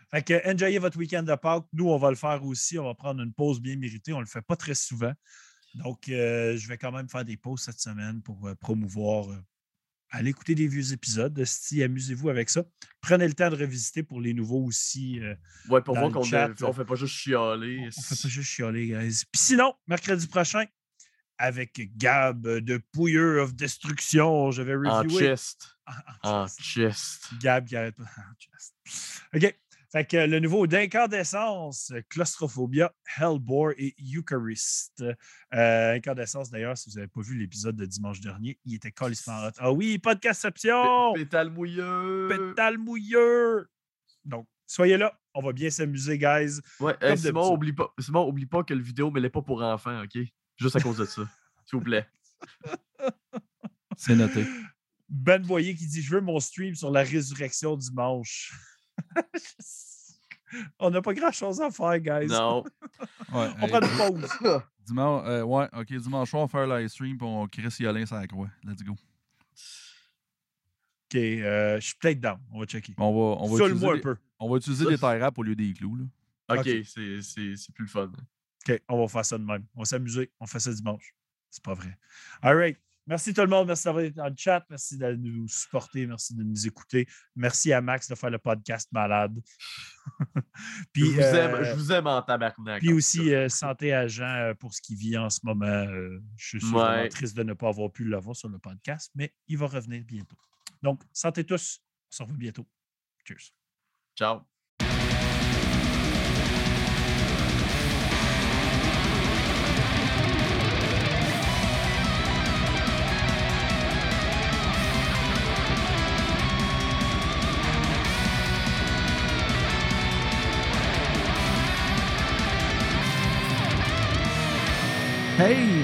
Fait que enjoyez votre week-end de Pâques. Nous, on va le faire aussi. On va prendre une pause bien méritée. On ne le fait pas très souvent. Donc, euh, je vais quand même faire des pauses cette semaine pour euh, promouvoir. Euh, allez écouter des vieux épisodes. Si amusez-vous avec ça. Prenez le temps de revisiter pour les nouveaux aussi. ouais, pour voir qu'on ne fait pas juste chialer. On ne fait pas juste chialer, guys. Puis sinon, mercredi prochain, avec Gab de Pouilleux of Destruction, je vais reviewer. En chest. En, chest. Gab qui arrête pas. En chest. OK. Fait que le nouveau d'Incandescence, Claustrophobia, Hellbore et Eucharist. Euh, Incandescence, d'ailleurs, si vous n'avez pas vu l'épisode de dimanche dernier, il était colissement hot. Ah oui, podcastception! Pétale mouilleux! Pétale mouilleux! Donc, soyez là. On va bien s'amuser, guys. Ouais, Simon, oublie pas, Simon, oublie pas que le vidéo, mais n'est pas pour enfants, OK? Juste à cause de ça. S'il vous plaît. C'est noté. Ben Boyer qui dit Je veux mon stream sur la résurrection dimanche. On n'a pas grand chose à faire, guys. Non. Ouais, On hey, prend une pause. dimanche, euh, ouais, ok, dimanche soir, on fait un live stream puis on Chris Yolin sur la croix. Let's go. OK, euh, je suis peut-être down. On va checker. On va, on va utiliser, Seule-moi un les, peu. on va utiliser des tie au lieu des clous. Là. OK, Ok. c'est- c'est c'est plus le fun. OK, on va faire ça de même. On va s'amuser. On fait ça dimanche. C'est pas vrai. All right. Merci tout le monde. Merci d'avoir été dans le chat. Merci de nous supporter. Merci de nous écouter. Merci à Max de faire le podcast malade. puis, je, vous euh, aime, je vous aime en tabarnak. puis aussi, euh, santé à Jean euh, pour ce qu'il vit en ce moment. Euh, je suis vraiment Ouais. triste de ne pas avoir pu l'avoir sur le podcast, mais il va revenir bientôt. Donc, santé tous. On se revoit bientôt. Cheers. Ciao.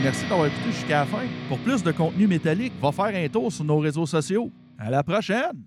Merci d'avoir écouté jusqu'à la fin. Pour plus de contenu métallique, va faire un tour sur nos réseaux sociaux. À la prochaine!